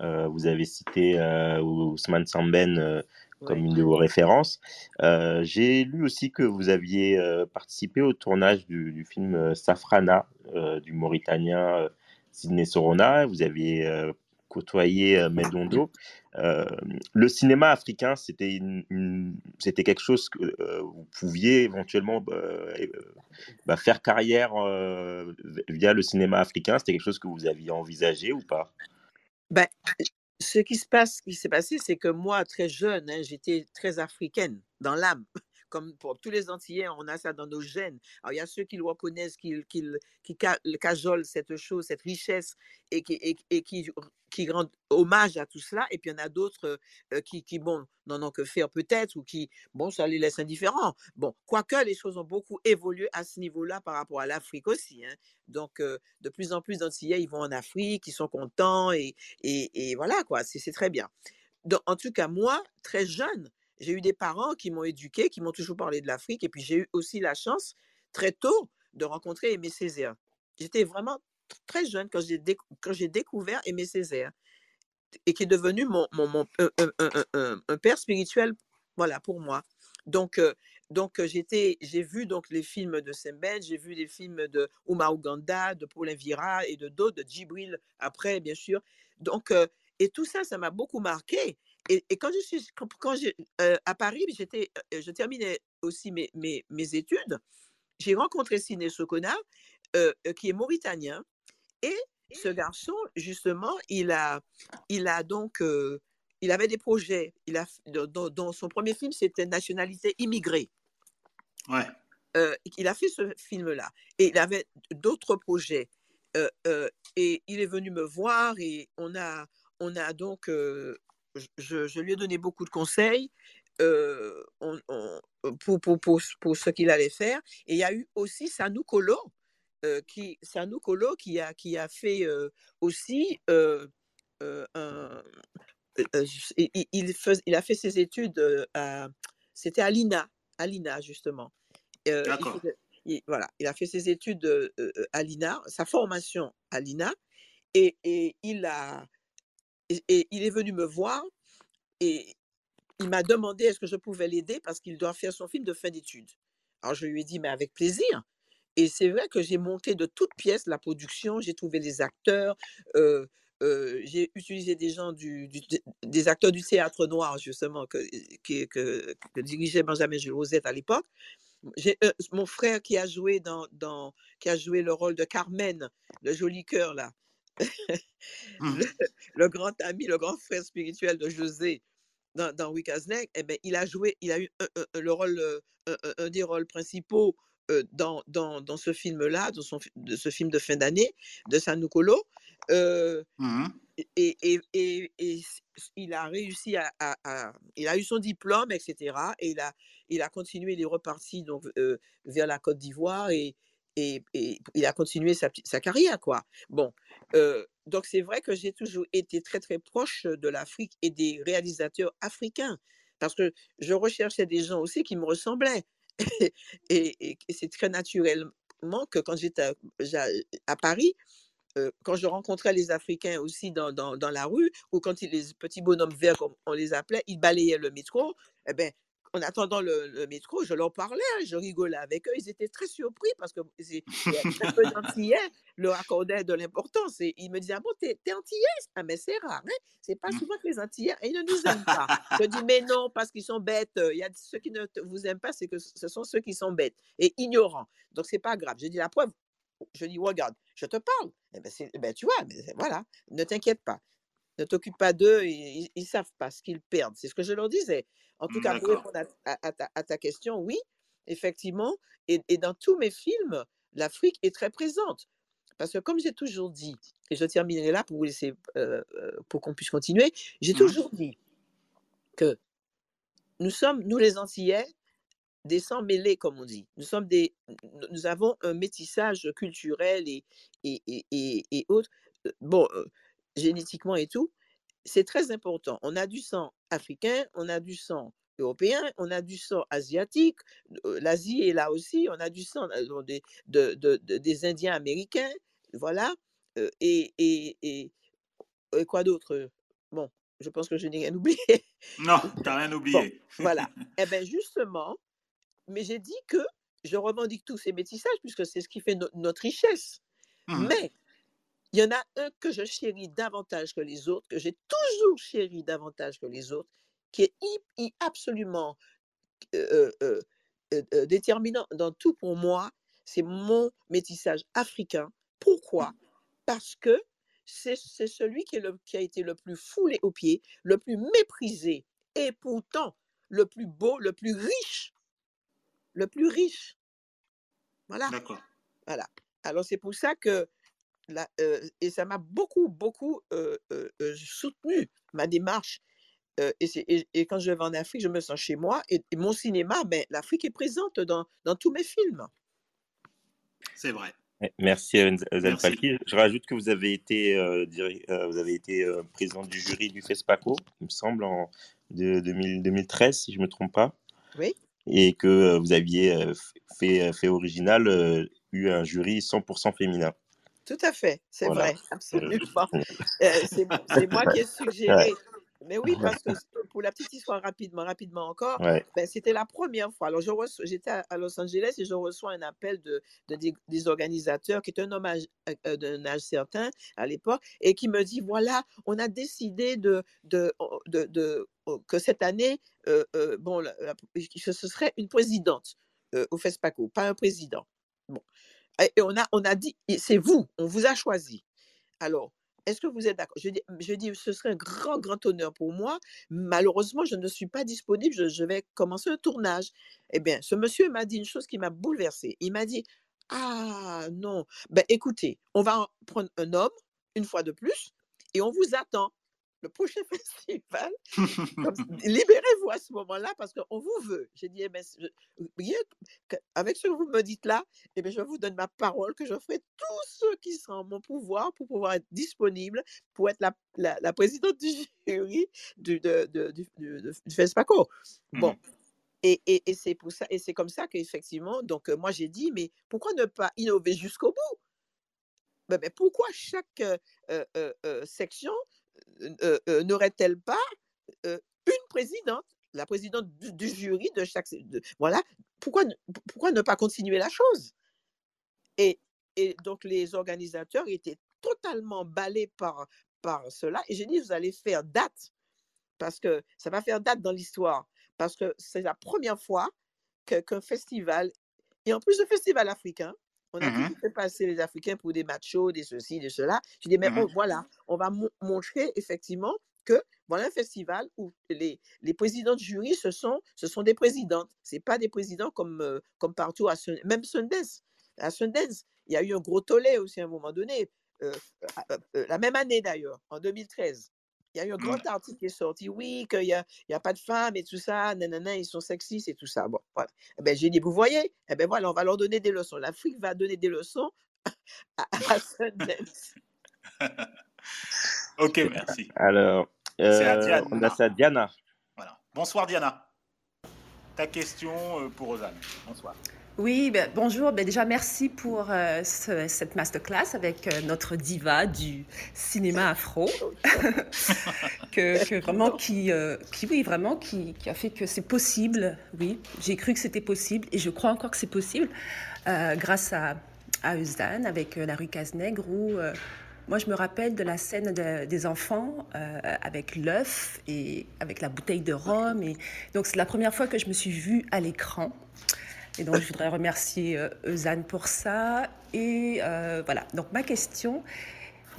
Vous avez cité Ousmane Samben comme Ouais. une de vos références. Euh, J'ai lu aussi que vous aviez euh, participé au tournage du, du film Safrana euh, du Mauritanien Sidney Sorona. Vous aviez euh, côtoyé euh, Medondo. Euh, le cinéma africain, c'était c'était quelque chose que euh, vous pouviez éventuellement bah, bah, faire carrière via le cinéma africain? C'était quelque chose que vous aviez envisagé ou pas? Ben, ce qui se passe, ce qui s'est passé, c'est que moi, très jeune, hein, j'étais très africaine dans l'âme. Comme pour tous les Antillais, on a ça dans nos gènes. Alors, il y a ceux qui le reconnaissent, qui, qui, qui ca- le cajolent cette chose, cette richesse, et qui, rendent hommage à tout cela. Et puis, il y en a d'autres euh, qui, bon, n'en ont que faire peut-être, ou qui, bon, ça les laisse indifférents. Bon, quoique les choses ont beaucoup évolué à ce niveau-là par rapport à l'Afrique aussi. hein. Donc, euh, de plus en plus d'Antillais, ils vont en Afrique, ils sont contents, et, et, voilà, quoi, c'est c'est très bien. Donc, en tout cas, moi, très jeune, j'ai eu des parents qui m'ont éduqué, qui m'ont toujours parlé de l'Afrique, et puis j'ai eu aussi la chance, très tôt, de rencontrer Aimé Césaire. J'étais vraiment très jeune quand j'ai découvert Aimé Césaire, et qui est devenu mon, un, père spirituel, voilà, pour moi. Donc, euh, donc euh, j'ai vu donc les films de Sembène, j'ai vu les films de Oumar Ouganda, de Paul Vira et de d'autres, de Djibril après, bien sûr. Donc, euh, et tout ça, ça m'a beaucoup marqué. Et, et quand je suis quand, euh, à Paris, j'étais, euh, je terminais aussi mes, mes, mes études. J'ai rencontré Siné Sokona, euh, qui est mauritanien, et ce garçon, justement, il a, il a donc, euh, il avait des projets. Il a, dans, son premier film, c'était Nationalité immigrée. Ouais. Il a fait ce film-là. Et il avait d'autres projets. Et il est venu me voir et on a, on a donc, euh, je, je lui ai donné beaucoup de conseils euh, on- on- pour, pour, pour, pour ce qu'il allait faire. Et il y a eu aussi Sanou Kolo, euh, qui, Sanou qui a, qui a fait euh, aussi euh, euh, un, euh, il, il- il fais- il a fait ses études euh, à, c'était à l'INA, à l'INA justement. Euh, il D'accord. il- voilà, il a fait ses études euh, euh, à l'INA, sa formation à l'INA, et, et il a, et, il est venu me voir et il m'a demandé est-ce que je pouvais l'aider parce qu'il doit faire son film de fin d'études. Alors je lui ai dit mais avec plaisir. Et c'est vrai que j'ai monté de toutes pièces la production, j'ai trouvé les acteurs, euh, j'ai utilisé des gens du, des acteurs du théâtre noir justement que, que, dirigeait Benjamin Jules Rosette à l'époque. J'ai mon frère qui a joué dans, qui a joué le rôle de Carmen, le joli cœur là, mmh. le, grand ami, le grand frère spirituel de José dans, dans eh ben, il a joué, il a eu le rôle, un, des rôles principaux dans, dans, dans, ce film-là, dans son, de ce film de fin d'année de San Nicolo. Mmh et, et, et, et, il a réussi à, à, Il a eu son diplôme, etc. Et il a, il a continué, il est reparti donc, vers la Côte d'Ivoire et, et, il a continué sa, carrière, quoi. Bon, donc c'est vrai que j'ai toujours été très, très proche de l'Afrique et des réalisateurs africains parce que je recherchais des gens aussi qui me ressemblaient. et, c'est très naturellement que quand j'étais à, Paris, quand je rencontrais les Africains aussi dans, la rue, ou quand les petits bonhommes verts, comme on les appelait, ils balayaient le métro, eh ben, en attendant le, métro, je leur parlais, hein, je rigolais avec eux. Ils étaient très surpris parce que un peu d'antillais leur accordaient de l'importance. Et ils me disaient, ah bon, t'es, es antillais Ah, mais c'est rare, hein? C'est pas mmh. souvent que les antillais, ils ne nous aiment pas. je dis, mais non, parce qu'ils sont bêtes. Il y a ceux qui ne vous aiment pas, c'est que ce sont ceux qui sont bêtes et ignorants. Donc, c'est pas grave. Je dis, la preuve, je dis, regarde, je te parle. Eh ben, eh ben, tu vois, voilà, ne t'inquiète pas. Ne t'occupe pas d'eux, ils ne savent pas ce qu'ils perdent. C'est ce que je leur disais. En tout cas, pour répondre à, ta, question, oui, effectivement. Et, dans tous mes films, l'Afrique est très présente. Parce que comme j'ai toujours dit, et je terminerai là pour vous laisser, euh, euh, pour qu'on puisse continuer, j'ai mmh toujours dit que nous sommes, nous les Antillais, des sangs mêlés, comme on dit. Nous, sommes des, nous avons un métissage culturel et, et, et, autres. Euh, bon, génétiquement et tout, c'est très important. On a du sang africain, on a du sang européen, on a du sang asiatique, l'Asie est là aussi, on a du sang des, des Indiens américains, voilà. Et, et, et, quoi d'autre? Bon, je pense que je n'ai rien oublié. Non, tu n'as rien oublié. voilà. Eh bien, justement, mais j'ai dit que je revendique tous ces métissages puisque c'est ce qui fait notre richesse. Mmh mais il y en a un que je chéris davantage que les autres, que j'ai toujours chéri davantage que les autres, qui est absolument déterminant dans tout pour moi, c'est mon métissage africain. Pourquoi? Parce que c'est celui qui, qui, a été le plus foulé aux pieds, le plus méprisé, et pourtant le plus beau, le plus riche. Le plus riche. Voilà. D'accord. Voilà. Alors c'est pour ça que et ça m'a beaucoup, beaucoup soutenu ma démarche. Et, et, quand je vais en Afrique, je me sens chez moi. Et, mon cinéma, ben, l'Afrique est présente dans, dans tous mes films. C'est vrai. Merci, Zen Je rajoute que vous avez été, vous avez été président du jury du FESPACO, il me semble, en de, 2013, si je ne me trompe pas. Oui. Et que vous aviez fait, fait original, eu un jury 100% féminin. Tout à fait, c'est vrai, absolument. Euh, c'est moi qui ai suggéré. Mais oui, parce que pour la petite histoire rapidement, rapidement encore, ben, c'était la première fois. Alors, j'étais à Los Angeles et je reçois un appel de, des, organisateurs qui est un homme euh, d'un âge certain à l'époque et qui me dit voilà, on a décidé de, de, de, que cette année, euh, bon, ce serait une présidente au FESPACO, pas un président. Bon. Et on a, on a dit, c'est vous, on vous a choisi. Alors, est-ce que vous êtes d'accord? Je, je dis, ce serait un grand, grand honneur pour moi. Malheureusement, je ne suis pas disponible, je, vais commencer un tournage. Eh bien, ce monsieur m'a dit une chose qui m'a bouleversée. Il m'a dit, ah non, ben écoutez, on va prendre un homme, une fois de plus, et on vous attend le prochain festival, libérez-vous à ce moment-là parce qu'on vous veut. J'ai dit, eh ben, avec ce que vous me dites là, eh bien, je vous donne ma parole que je ferai tout ce qui sera en mon pouvoir pour pouvoir être disponible pour être la, la, présidente du jury du, de, de, du, FESPACO. Bon. Mmh et, et, et c'est pour ça, et c'est comme ça qu'effectivement, donc moi j'ai dit, mais pourquoi ne pas innover jusqu'au bout? Ben, ben, pourquoi chaque section n'aurait-elle pas une présidente, la présidente du, jury de chaque. voilà. Pourquoi, pourquoi ne pas continuer la chose? Et, et donc les organisateurs étaient totalement ballés par, par cela. Et j'ai dit, vous allez faire date, parce que ça va faire date dans l'histoire, parce que c'est la première fois qu'un festival, et en plus de festival africain, on a toujours fait passer les Africains pour des machos, des ceci, des cela. Je dis, mais mhm. oh, voilà, on va mo- montrer effectivement que voilà un festival où les, les présidents de jury, ce sont, ce sont des présidentes. Ce pas des présidents comme, euh, comme partout, à Sun- même Sundance. À Sundance, il y a eu un gros tollé aussi à un moment donné, euh, euh, la même année d'ailleurs, en 2013. Il y a eu un Ouais. grand article qui est sorti, oui, qu'il n'y a, il y a pas de femmes et tout ça, nanana, ils sont sexistes et tout ça. Bon, voilà. Eh ben, j'ai dit, vous voyez, eh ben voilà, on va leur donner des leçons. L'Afrique va donner des leçons à, à Sundance. Ok, merci. Alors, euh, on a Diana. ça, Diana. Voilà. Bonsoir Diana. Ta question euh, pour Rosanne. Bonsoir. Oui, ben, bonjour. Ben, déjà, merci pour euh, ce- cette masterclass avec euh, notre diva du cinéma afro, que, que vraiment qui, euh, qui, oui, vraiment qui, qui a fait que c'est possible. Oui, j'ai cru que c'était possible et je crois encore que c'est possible grâce à, à avec la rue Cazenègre où moi je me rappelle de la scène de- des enfants euh, avec l'œuf et avec la bouteille de rhum et donc c'est la première fois que je me suis vue à l'écran. Et donc, je voudrais remercier Eusanne pour ça. Et euh, voilà, donc ma question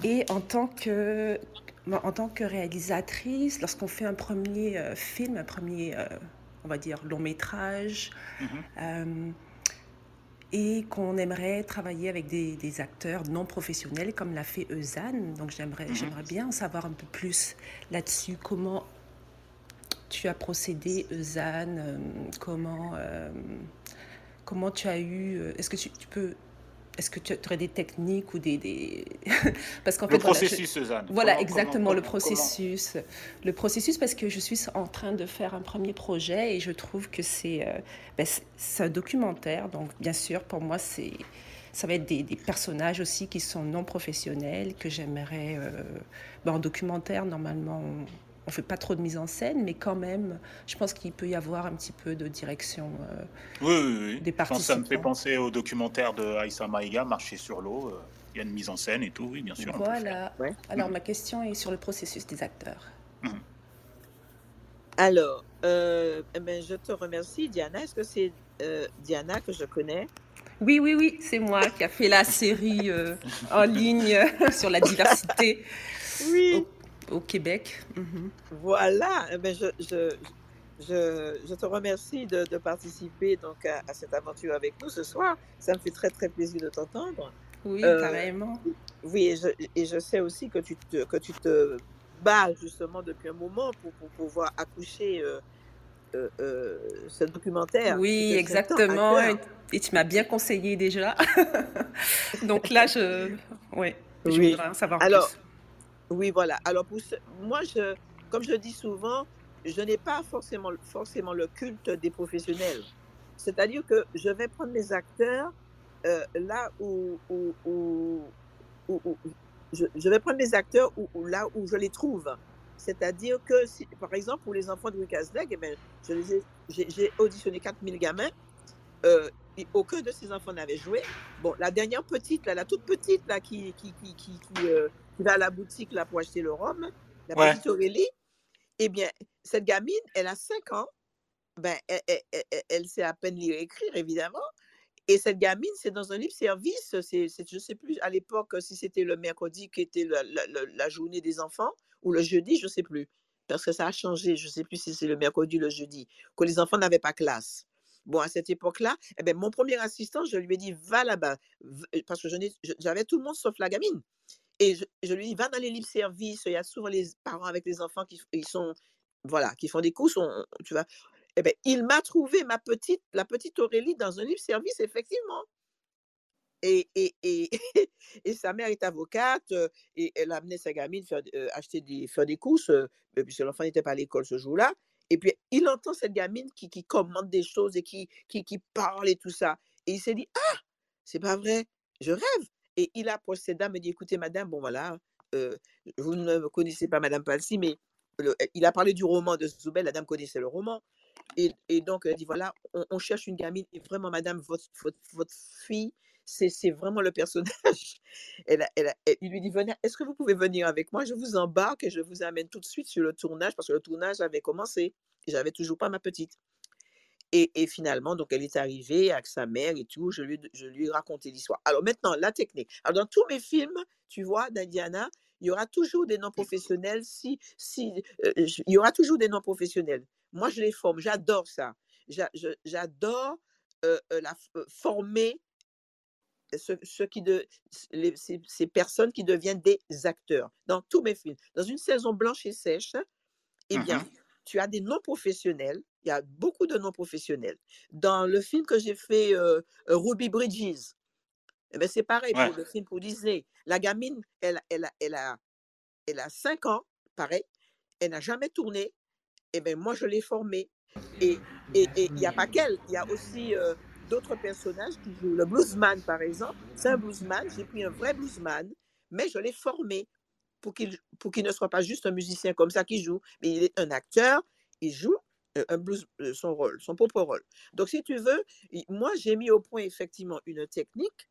est en tant que, en tant que réalisatrice, lorsqu'on fait un premier euh, film, un premier, euh, on va dire, long métrage, Mhm. et qu'on aimerait travailler avec des, des acteurs non professionnels comme l'a fait Eusanne. Donc, j'aimerais Mhm. j'aimerais bien en savoir un peu plus là-dessus. Comment tu as procédé, Eusanne Comment, comment tu as eu euh, Est-ce que tu, tu peux est-ce que tu aurais des techniques ou des, des... parce qu'en Le fait voilà, je- processus, Suzanne. voilà, Comment- exactement, comment- le comment- processus. Le processus, parce que je suis en train de faire un premier projet et je trouve que c'est euh, ben, c'est- c'est un documentaire. Donc, bien sûr, pour moi, c'est ça va être des, des personnages aussi qui sont non professionnels, que j'aimerais... euh, ben, en documentaire, normalement, on ne fait pas trop de mise en scène, mais quand même, je pense qu'il peut y avoir un petit peu de direction. euh, Oui, oui, oui. des Je pense que ça me fait participants. penser au documentaire de Aïssa Maïga, Marcher sur l'eau. euh, Il y a une mise en scène et tout, oui, bien sûr. on voilà. Ouais. Alors, ma question est sur le processus des acteurs. Alors, euh, eh ben, je te remercie, Diana. Est-ce que c'est euh, Diana que je connais? Oui, oui, oui, c'est moi qui a fait la série euh, en ligne sur la diversité Oui. Au, Québec. Mhm. Voilà. Eh ben, je, je, je, je te remercie de, de participer donc, à, à cette aventure avec nous ce soir. Ça me fait très, très plaisir de t'entendre. Oui, Euh, carrément. Oui, et je, et je sais aussi que tu te, que tu te bats justement depuis un moment pour, pour pouvoir accoucher euh, euh, euh, ce documentaire. Oui, exactement. Et, tu m'as bien conseillé déjà. Donc là, je, ouais, je Oui. voudrais en savoir Alors, plus. Oui, voilà. Alors, moi, comme je dis souvent, je n'ai pas forcément, forcément le culte des professionnels. C'est-à-dire que je vais prendre mes acteurs euh, là où, je, vais prendre mes acteurs là où je les trouve. C'est-à-dire que, par exemple, pour les enfants de Wicasleg, eh ben, les j'ai auditionné 4000 gamins. Euh, aucun de ces enfants n'avait joué. Bon, la dernière petite, là, la toute petite, là, qui, qui, qui, qui, qui, euh, qui va à la boutique là, pour acheter le rhum, la Ouais. petite Aurélie, eh bien, cette gamine, elle a 5 ans. Ben, elle, elle- elle- elle- elle sait à peine lire et écrire, évidemment. Et cette gamine, c'est dans un libre-service. C'est, c'est- je ne sais plus à l'époque si c'était le mercredi qui était la- la journée des enfants ou le jeudi, je ne sais plus. Parce que ça a changé. Je ne sais plus si c'est le mercredi ou le jeudi, que les enfants n'avaient pas classe. Bon, à cette époque-là, eh ben, mon premier assistant, je lui ai dit, va là-bas. V- Parce que j'avais tout le monde sauf la gamine. Et je, lui dis, va dans les livres services. Il y a souvent les parents avec les enfants qui ils sont, voilà, qui font des courses. tu vois. Eh ben, il m'a trouvé ma petite, la petite Aurélie dans un livre service, effectivement. Et, et, et, et sa mère est avocate euh, et elle a amené sa gamine faire, euh, acheter des, faire des courses, euh, euh, puisque l'enfant n'était pas à l'école ce jour-là. Et puis, il entend cette gamine qui, qui commande des choses et qui, qui, qui parle et tout ça. Et il s'est dit, ah, c'est pas vrai, je rêve. Et il approche cette dame et dit, écoutez, madame, bon voilà, euh, vous ne connaissez pas, madame Palsy, mais le- il a parlé du roman de Zoubel, la dame connaissait le roman. Et, et donc, elle dit, voilà, on, on cherche une gamine, et vraiment, madame, votre, votre, votre fille, c'est vraiment le personnage. Elle elle il lui dit, venez, est-ce que vous pouvez venir avec moi? Je vous embarque et je vous amène tout de suite sur le tournage parce que le tournage avait commencé. Et j'avais toujours pas ma petite. Et, et, finalement, donc, elle est arrivée avec sa mère et tout. Je lui, je lui ai raconté l'histoire. Alors maintenant, la technique. Alors, dans tous mes films, tu vois, d'Indiana, il y aura toujours des non-professionnels. Si, si, euh, il y aura toujours des non-professionnels. Moi, je les forme. J'adore ça. J'adore euh, euh, la, former ce, qui de, ces, personnes qui deviennent des acteurs dans tous mes films. Dans une saison blanche et sèche, eh bien, mmh tu as des non-professionnels il y a beaucoup de non-professionnels. Dans le film que j'ai fait, Ruby Bridges, eh c'est pareil pour le film pour Disney. La gamine, elle, elle, elle, a, elle a 5 ans, pareil, elle n'a jamais tourné. Eh ben, moi, je l'ai formée. Et il et, n'y a pas qu'elle, il y a aussi d'autres personnages qui jouent. Le bluesman, par exemple, c'est un bluesman. J'ai pris un vrai bluesman, mais je l'ai formé pour qu'il ne soit pas juste un musicien comme ça qui joue, mais il est un acteur, il joue, un blues, son rôle, son propre rôle. Donc, si tu veux, moi, j'ai mis au point effectivement une technique,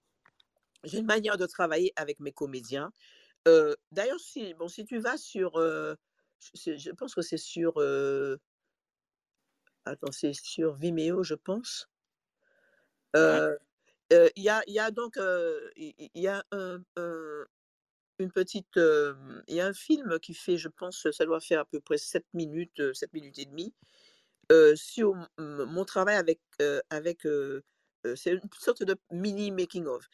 j'ai une manière de travailler avec mes comédiens. D'ailleurs, si, bon, si tu vas sur, je pense que c'est sur, attends, c'est sur Vimeo, je pense. Il y, a, y, a, donc il y a un, une petite, il y a un film qui fait, je pense, ça doit faire à peu près 7 minutes, 7 minutes et demie, sur mon travail avec, avec c'est une sorte de mini making of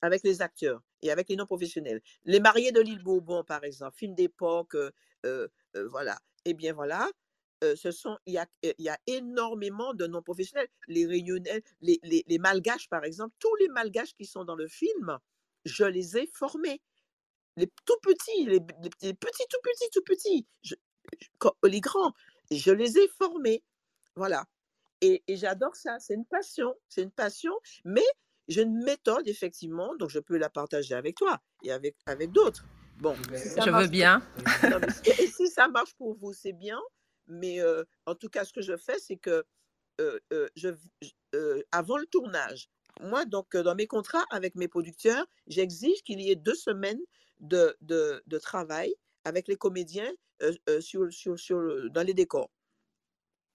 avec les acteurs et avec les non professionnels. Les mariés de l'île Bourbon, par exemple, film d'époque, voilà. Eh bien voilà, ce sont il y a, il y a énormément de non professionnels. Les réunionnais, les, les, les, malgaches, par exemple, tous les malgaches qui sont dans le film, je les ai formés. Les tout petits, les, les petits, tout petits, tout petits, les grands, je les ai formés. Voilà. Et, j'adore ça. C'est une passion. C'est une passion. Mais j'ai une méthode, effectivement, donc je peux la partager avec toi et avec, avec d'autres. Bon, je veux bien. et si ça marche pour vous, c'est bien. Mais en tout cas, ce que je fais, c'est que je, avant le tournage, moi, donc, dans mes contrats avec mes producteurs, j'exige qu'il y ait deux semaines de, de, travail avec les comédiens sur, sur, sur, dans les décors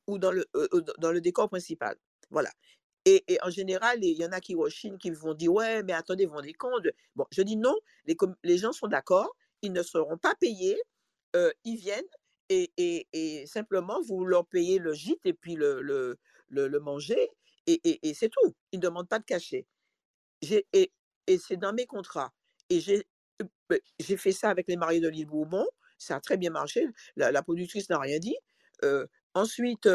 ou dans le, dans le décor principal. Voilà. Et, en général, il y en a qui qui vont dire Ouais, mais attendez, vous rendez compte Bon, je dis non, les, les gens sont d'accord, ils ne seront pas payés, ils viennent et, et, et, simplement vous leur payez le gîte et puis le, le, le, manger et, c'est tout. Ils ne demandent pas de cachet. Et, c'est dans mes contrats. Et j'ai j'ai fait ça avec les mariés de l'île Bourbon, ça a très bien marché, la, productrice n'a rien dit. ensuite,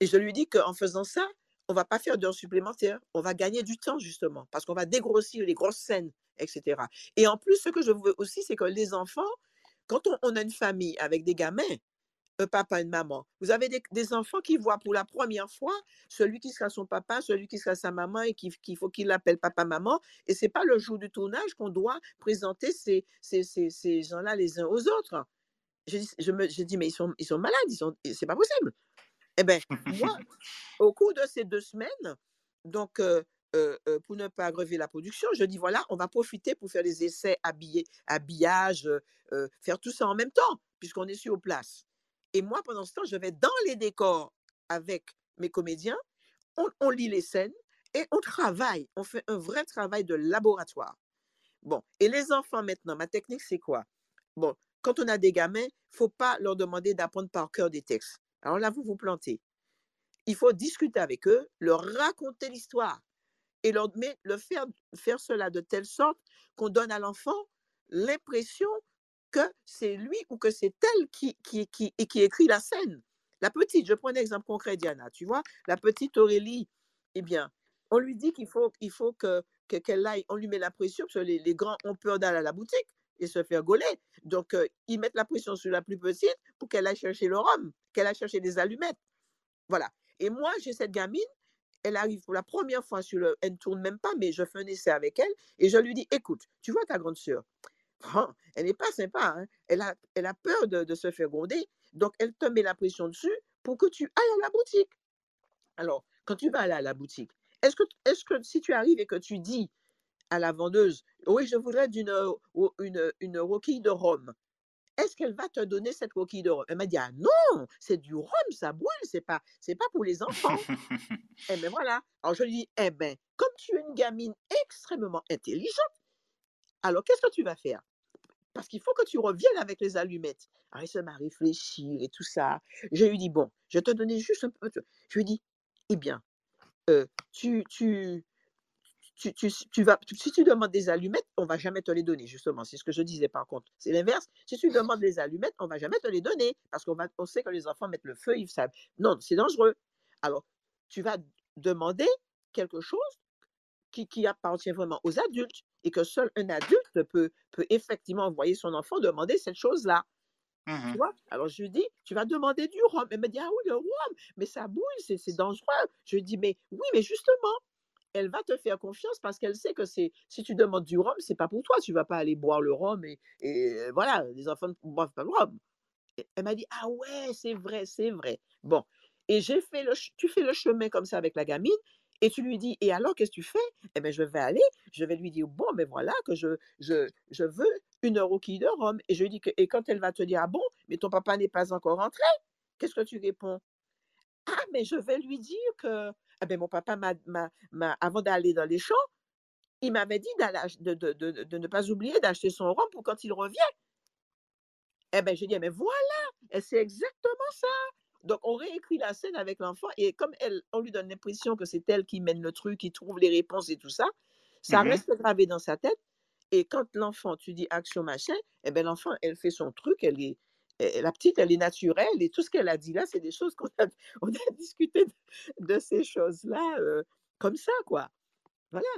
et je lui dis qu'en faisant ça, on va pas faire d'heures supplémentaires, on va gagner du temps justement, parce qu'on va dégrossir les grosses scènes, etc. Et en plus, ce que je veux aussi, c'est que les enfants, quand on, a une famille avec des gamins, un papa, une maman. Vous avez des, enfants qui voient pour la première fois celui qui sera son papa, celui qui sera sa maman et qu'il faut qu'il l'appelle papa-maman. Et ce n'est pas le jour du tournage qu'on doit présenter ces, ces, ces, gens-là les uns aux autres. Je, je me je dis, mais ils sont, ils sont malades, ils sont, c'est pas possible. Eh bien, moi, au cours de ces deux semaines, donc, pour ne pas aggraver la production, je dis, voilà, on va profiter pour faire les essais habillés, habillage, faire tout ça en même temps, puisqu'on est sur place. Et moi, pendant ce temps, je vais dans les décors avec mes comédiens, on, lit les scènes et on travaille. On fait un vrai travail de laboratoire. Bon, et les enfants maintenant, ma technique, c'est quoi? Bon, quand on a des gamins, il faut pas leur demander d'apprendre par cœur des textes. Alors là, vous vous plantez. Il faut discuter avec eux, leur raconter l'histoire et leur faire, faire cela de telle sorte qu'on donne à l'enfant l'impression que c'est lui ou que c'est elle qui, qui, qui, qui écrit la scène. La petite, je prends un exemple concret, Diana, tu vois, la petite Aurélie, eh bien, on lui dit qu'il faut, il faut que, qu'elle aille, on lui met la pression, parce que les, les grands ont peur d'aller à la boutique et se faire gauler. Donc, euh, ils mettent la pression sur la plus petite pour qu'elle aille chercher le rhum, qu'elle aille chercher des allumettes. Voilà. Et moi, j'ai cette gamine, elle arrive pour la première fois sur le. Elle ne tourne même pas, mais je fais un essai avec elle et je lui dis écoute, tu vois ta grande sœur, elle n'est pas sympa. Hein. Elle, a, elle a peur de, se faire gronder. Donc, elle te met la pression dessus pour que tu ailles à la boutique. Alors, quand tu vas aller à la boutique, Est-ce que, est que si tu arrives et que tu dis à la vendeuse, oui, je voudrais d'une, une, une roquille de rhum, est-ce qu'elle va te donner cette coquille de rhum? Elle m'a dit, ah non, c'est du rhum, ça brûle, c'est pas, c'est pas pour les enfants. eh bien voilà. Alors je lui dis, eh bien, comme tu es une gamine extrêmement intelligente, alors qu'est-ce que tu vas faire? Parce qu'il faut que tu reviennes avec les allumettes. Alors il se met à réfléchir et tout ça. Je lui dis, bon, je te donner juste un peu. Je lui dis, eh bien, euh, tu, tu, tu, tu, tu, vas, si tu demandes des allumettes, on va jamais te les donner, justement. C'est ce que je disais par contre. C'est l'inverse. Si tu demandes des allumettes, on va jamais te les donner parce qu'on va, on sait que les enfants mettent le feu, ils savent. Non, c'est dangereux. Alors, tu vas demander quelque chose qui, qui, appartient vraiment aux adultes et que seul un adulte peut, peut effectivement envoyer son enfant demander cette chose-là. Tu mmh vois? Alors je lui dis, tu vas demander du rhum. Elle me dit, ah oui, le rhum, mais ça bouille, c'est dangereux. Je lui dis, mais oui, mais justement, elle va te faire confiance parce qu'elle sait que c'est si tu demandes du rhum, c'est pas pour toi. Tu vas pas aller boire le rhum et, et voilà, les enfants ne boivent pas le rhum. elle m'a dit ah ouais, c'est vrai, c'est vrai. Bon, et j'ai fait le, tu fais le chemin comme ça avec la gamine et tu lui dis et alors qu'est-ce que tu fais? Eh bien je vais aller, je vais lui dire bon ben voilà que je je, je veux une roquille de rhum et je lui dis que et quand elle va te dire ah bon mais ton papa n'est pas encore rentré, qu'est-ce que tu réponds? Ah mais je vais lui dire que ah ben, mon papa, m'a, avant d'aller dans les champs, il m'avait dit de, ne pas oublier d'acheter son rhum pour quand il revient. Eh bien, j'ai dit, mais voilà, et c'est exactement ça. Donc, on réécrit la scène avec l'enfant et comme elle, on lui donne l'impression que c'est elle qui mène le truc, qui trouve les réponses et tout ça, ça mmh reste gravé dans sa tête. Et quand l'enfant, tu dis action machin, eh bien, l'enfant, elle fait son truc, elle est, la petite, elle est naturelle et tout ce qu'elle a dit là, c'est des choses qu'on a, on a discuté de, ces choses-là euh, comme ça, quoi. Voilà.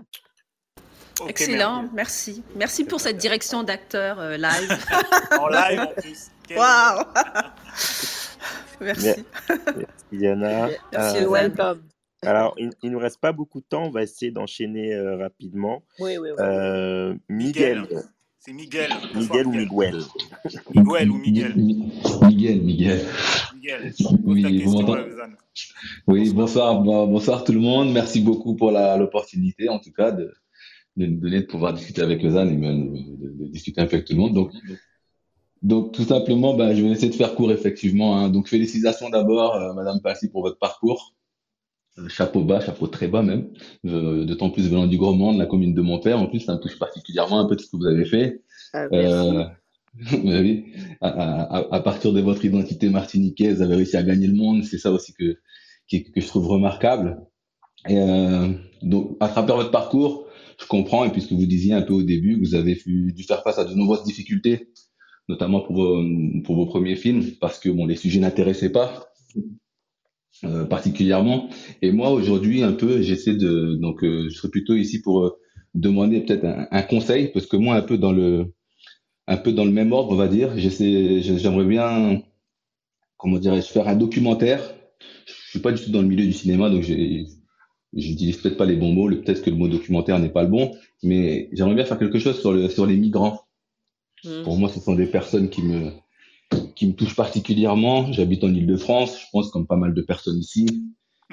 Excellent, merci. Merci pour cette direction d'acteur euh, live. en live en plus. Waouh Merci. Merci Diana. Merci, euh, welcome. Alors, il ne nous reste pas beaucoup de temps, on va essayer d'enchaîner rapidement. Oui, oui, oui. Miguel. C'est Miguel. Miguel ou Miguel? Miguel ou Miguel? Miguel, Miguel. Miguel. Oui, oui bonsoir, bonsoir tout le monde. Merci beaucoup pour l'opportunité, en tout cas, de, de nous donner de pouvoir discuter avec Lausanne et même de, discuter un peu avec tout le monde. Donc, donc tout simplement, bah, je vais essayer de faire court, effectivement. Hein. Donc, félicitations d'abord, euh, Madame Passy, pour votre parcours. Euh, chapeau bas, chapeau très bas même, euh, d'autant plus venant du Grand Monde, la commune de mon père. En plus, ça me touche particulièrement un peu tout ce que vous avez fait. Ah, euh, oui, à, partir de votre identité martiniquaise, vous avez réussi à gagner le monde. C'est ça aussi que, que, je trouve remarquable. Et donc, à travers votre parcours, je comprends, et puisque vous disiez un peu au début, vous avez dû faire face à de nombreuses difficultés, notamment pour vos, premiers films, parce que bon, les sujets n'intéressaient pas. Euh, particulièrement. Et moi aujourd'hui un peu j'essaie de donc euh, je serais plutôt ici pour euh, demander peut-être un, conseil parce que moi un peu dans le un peu dans le même ordre on va dire j'essaie j'aimerais bien comment dirais-je faire un documentaire. Je suis pas du tout dans le milieu du cinéma donc j'ai j'utilise peut-être pas les bons mots peut-être que le mot documentaire n'est pas le bon mais j'aimerais bien faire quelque chose sur le sur les migrants. Mmh. Pour moi ce sont des personnes qui me qui me touche particulièrement. J'habite en Ile-de-France, je pense comme pas mal de personnes ici.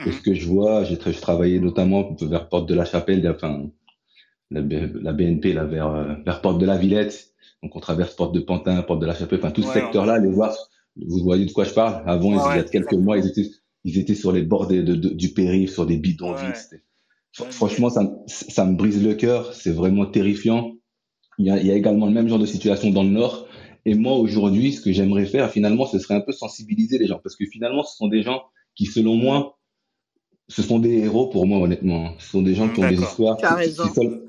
Et ce que je vois, j'ai je travaillais notamment vers Porte de la Chapelle, enfin la, BNP là vers vers Porte de la Villette. Donc on traverse Porte de Pantin, Porte de la Chapelle, enfin tout ce secteur-là, les voir. Vous voyez de quoi je parle Avant, il y a quelques mois, ils étaient ils étaient sur les bords de, du périph, sur des bidonvilles. Franchement, ça, ça me brise le cœur. C'est vraiment terrifiant. Il y, a, il y a également le même genre de situation dans le Nord. Et moi, aujourd'hui, ce que j'aimerais faire, finalement, ce serait un peu sensibiliser les gens. Parce que finalement, ce sont des gens qui, selon moi, ce sont des héros pour moi, honnêtement. Ce sont des gens qui ont des histoires.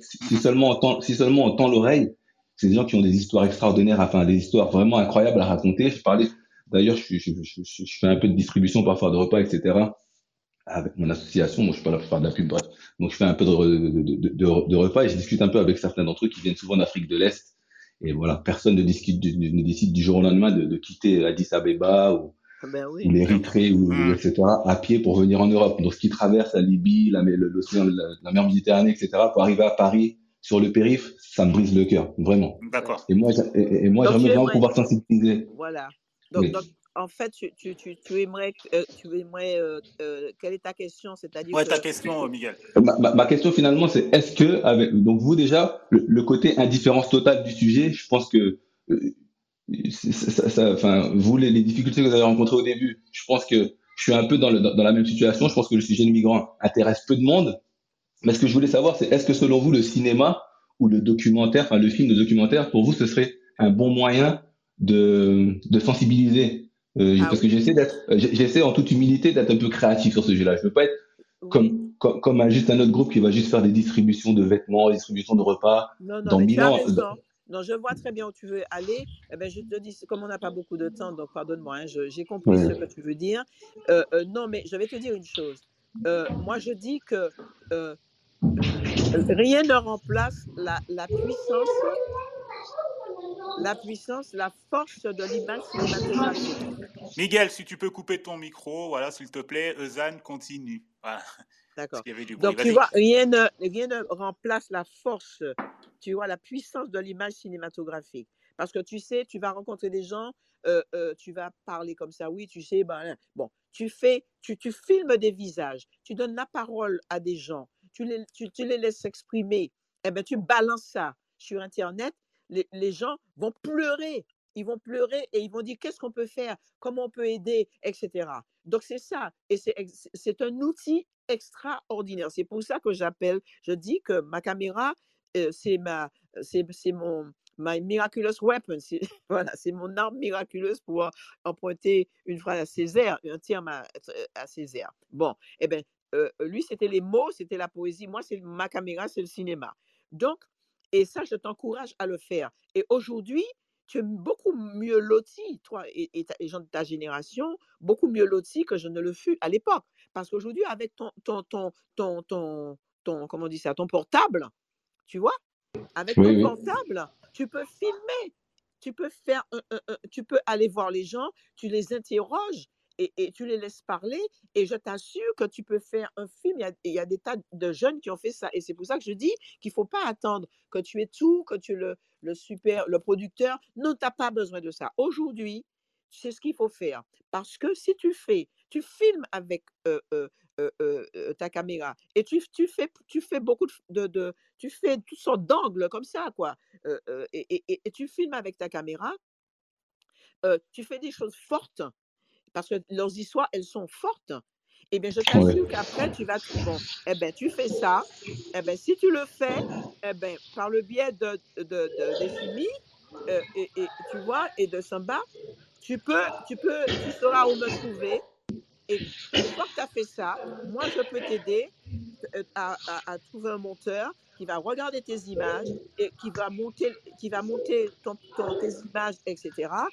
Si, seulement on tend, si seulement on tend l'oreille, c'est des gens qui ont des histoires extraordinaires, enfin, des histoires vraiment incroyables à raconter. Je parlais, d'ailleurs, je, je, je, je, fais un peu de distribution parfois de repas, etc. Avec mon association, moi, je suis pas là pour faire de la pub, bref. Donc, je fais un peu de, de, de, de repas et je discute un peu avec certains d'entre eux qui viennent souvent d'Afrique de l'Est et voilà, personne ne décide, ne décide du jour au lendemain de, de quitter Addis Abeba ou, ah ben oui. ou l'Érythrée, ou, mmh. etc., à pied pour venir en Europe. Donc, ce qui traverse la Libye, l'océan, la, la, mer Méditerranée, etc., pour arriver à Paris, sur le périph', ça me brise le cœur, vraiment. D'accord. Et moi, et, moi j'aimerais bien pouvoir sensibiliser. Voilà. Donc, donc, en fait, tu, tu, tu, tu aimerais, euh, tu aimerais euh, euh, quelle est ta question? C'est-à-dire Ouais, que ta question, Miguel. Ma, ma- ma question finalement, c'est est-ce que, avec, donc vous déjà, le, le côté indifférence totale du sujet, je pense que, euh, ça, ça- enfin, vous, les, les difficultés que vous avez rencontrées au début, je pense que je suis un peu dans, le, dans, dans la même situation. Je pense que le sujet de migrants intéresse peu de monde. Mais ce que je voulais savoir, c'est est-ce que selon vous, le cinéma ou le documentaire, enfin le film, le documentaire, pour vous, ce serait un bon moyen de, de sensibiliser euh, ah Parce que j'essaie d'être, j'essaie en toute humilité d'être un peu créatif sur ce sujet-là. Je veux pas être oui. comme, comme, comme un, juste un autre groupe qui va juste faire des distributions de vêtements, distributions de repas Non, non, dans mais tu as Milan. Non, je vois très bien où tu veux aller. Eh ben, je te dis, comme on n'a pas beaucoup de temps, donc pardonne-moi, hein, je- j'ai compris ce que tu veux dire. Euh, euh, non, mais je vais te dire une chose. Euh, moi, je dis que euh, rien ne remplace la, la puissance, la puissance, la force de l'image cinématographique. Miguel, si tu peux couper ton micro, voilà, s'il te plaît. Eusanne, continue. Voilà, D'accord. Donc, tu vois, rien ne, rien ne remplace la force, tu vois, la puissance de l'image cinématographique. Parce que tu sais, tu vas rencontrer des gens, euh, euh, tu vas parler comme ça, oui, tu sais, ben, bon, tu fais, tu, tu filmes des visages, tu donnes la parole à des gens, tu les, tu, tu les laisses s'exprimer, eh ben, tu balances ça sur Internet, les, gens vont pleurer. Ils vont pleurer et ils vont dire qu'est-ce qu'on peut faire, comment on peut aider, etc. Donc c'est ça. Et c'est un outil extraordinaire. C'est pour ça que j'appelle, je dis que ma caméra, euh, c'est ma, c'est mon, my miraculous weapon. C'est voilà, c'est mon arme miraculeuse pour emprunter une phrase à Césaire, un terme à, à Césaire. Bon, eh ben, euh, lui c'était les mots, c'était la poésie. Moi c'est ma caméra, c'est le cinéma. Donc, et ça, je t'encourage à le faire. Et aujourd'hui, tu es beaucoup mieux loti, toi et, et ta- les gens de ta génération, beaucoup mieux loti que je ne le fus à l'époque. Parce qu'aujourd'hui, avec ton, ton, ton, ton, ton, ton, comment on dit ça, ton portable, tu vois, avec Oui, ton oui. portable, tu peux filmer, tu peux faire, un- un- un- tu peux aller voir les gens, tu les interroges et, tu les laisses parler. Et je t'assure que tu peux faire un film. Il y, a, des tas de jeunes qui ont fait ça. Et c'est pour ça que je dis qu'il faut pas attendre que tu aies tout, que tu es le, le super, le producteur. Non, tu n'as pas besoin de ça. Aujourd'hui, c'est ce qu'il faut faire. Parce que si tu fais, tu filmes avec euh, euh, euh, ta caméra et tu, tu, fais, tu fais beaucoup de, de- tu fais toutes sortes d'angles comme ça, quoi. et, tu filmes avec ta caméra, tu fais des choses fortes parce que leurs histoires, elles sont fortes. Eh bien, je Ouais. t'assure qu'après, tu vas, bon, eh ben, tu fais ça. Eh ben, si tu le fais, eh ben, par le biais de, de, de, des chimies, euh, et, et, tu vois, et de Samba, tu peux, tu peux, tu sauras où me trouver. Et une fois que tu as fait ça, moi, je peux t'aider euh, à, à- à trouver un monteur qui va regarder tes images et qui va monter, qui va monter ton, ton- tes images, etc.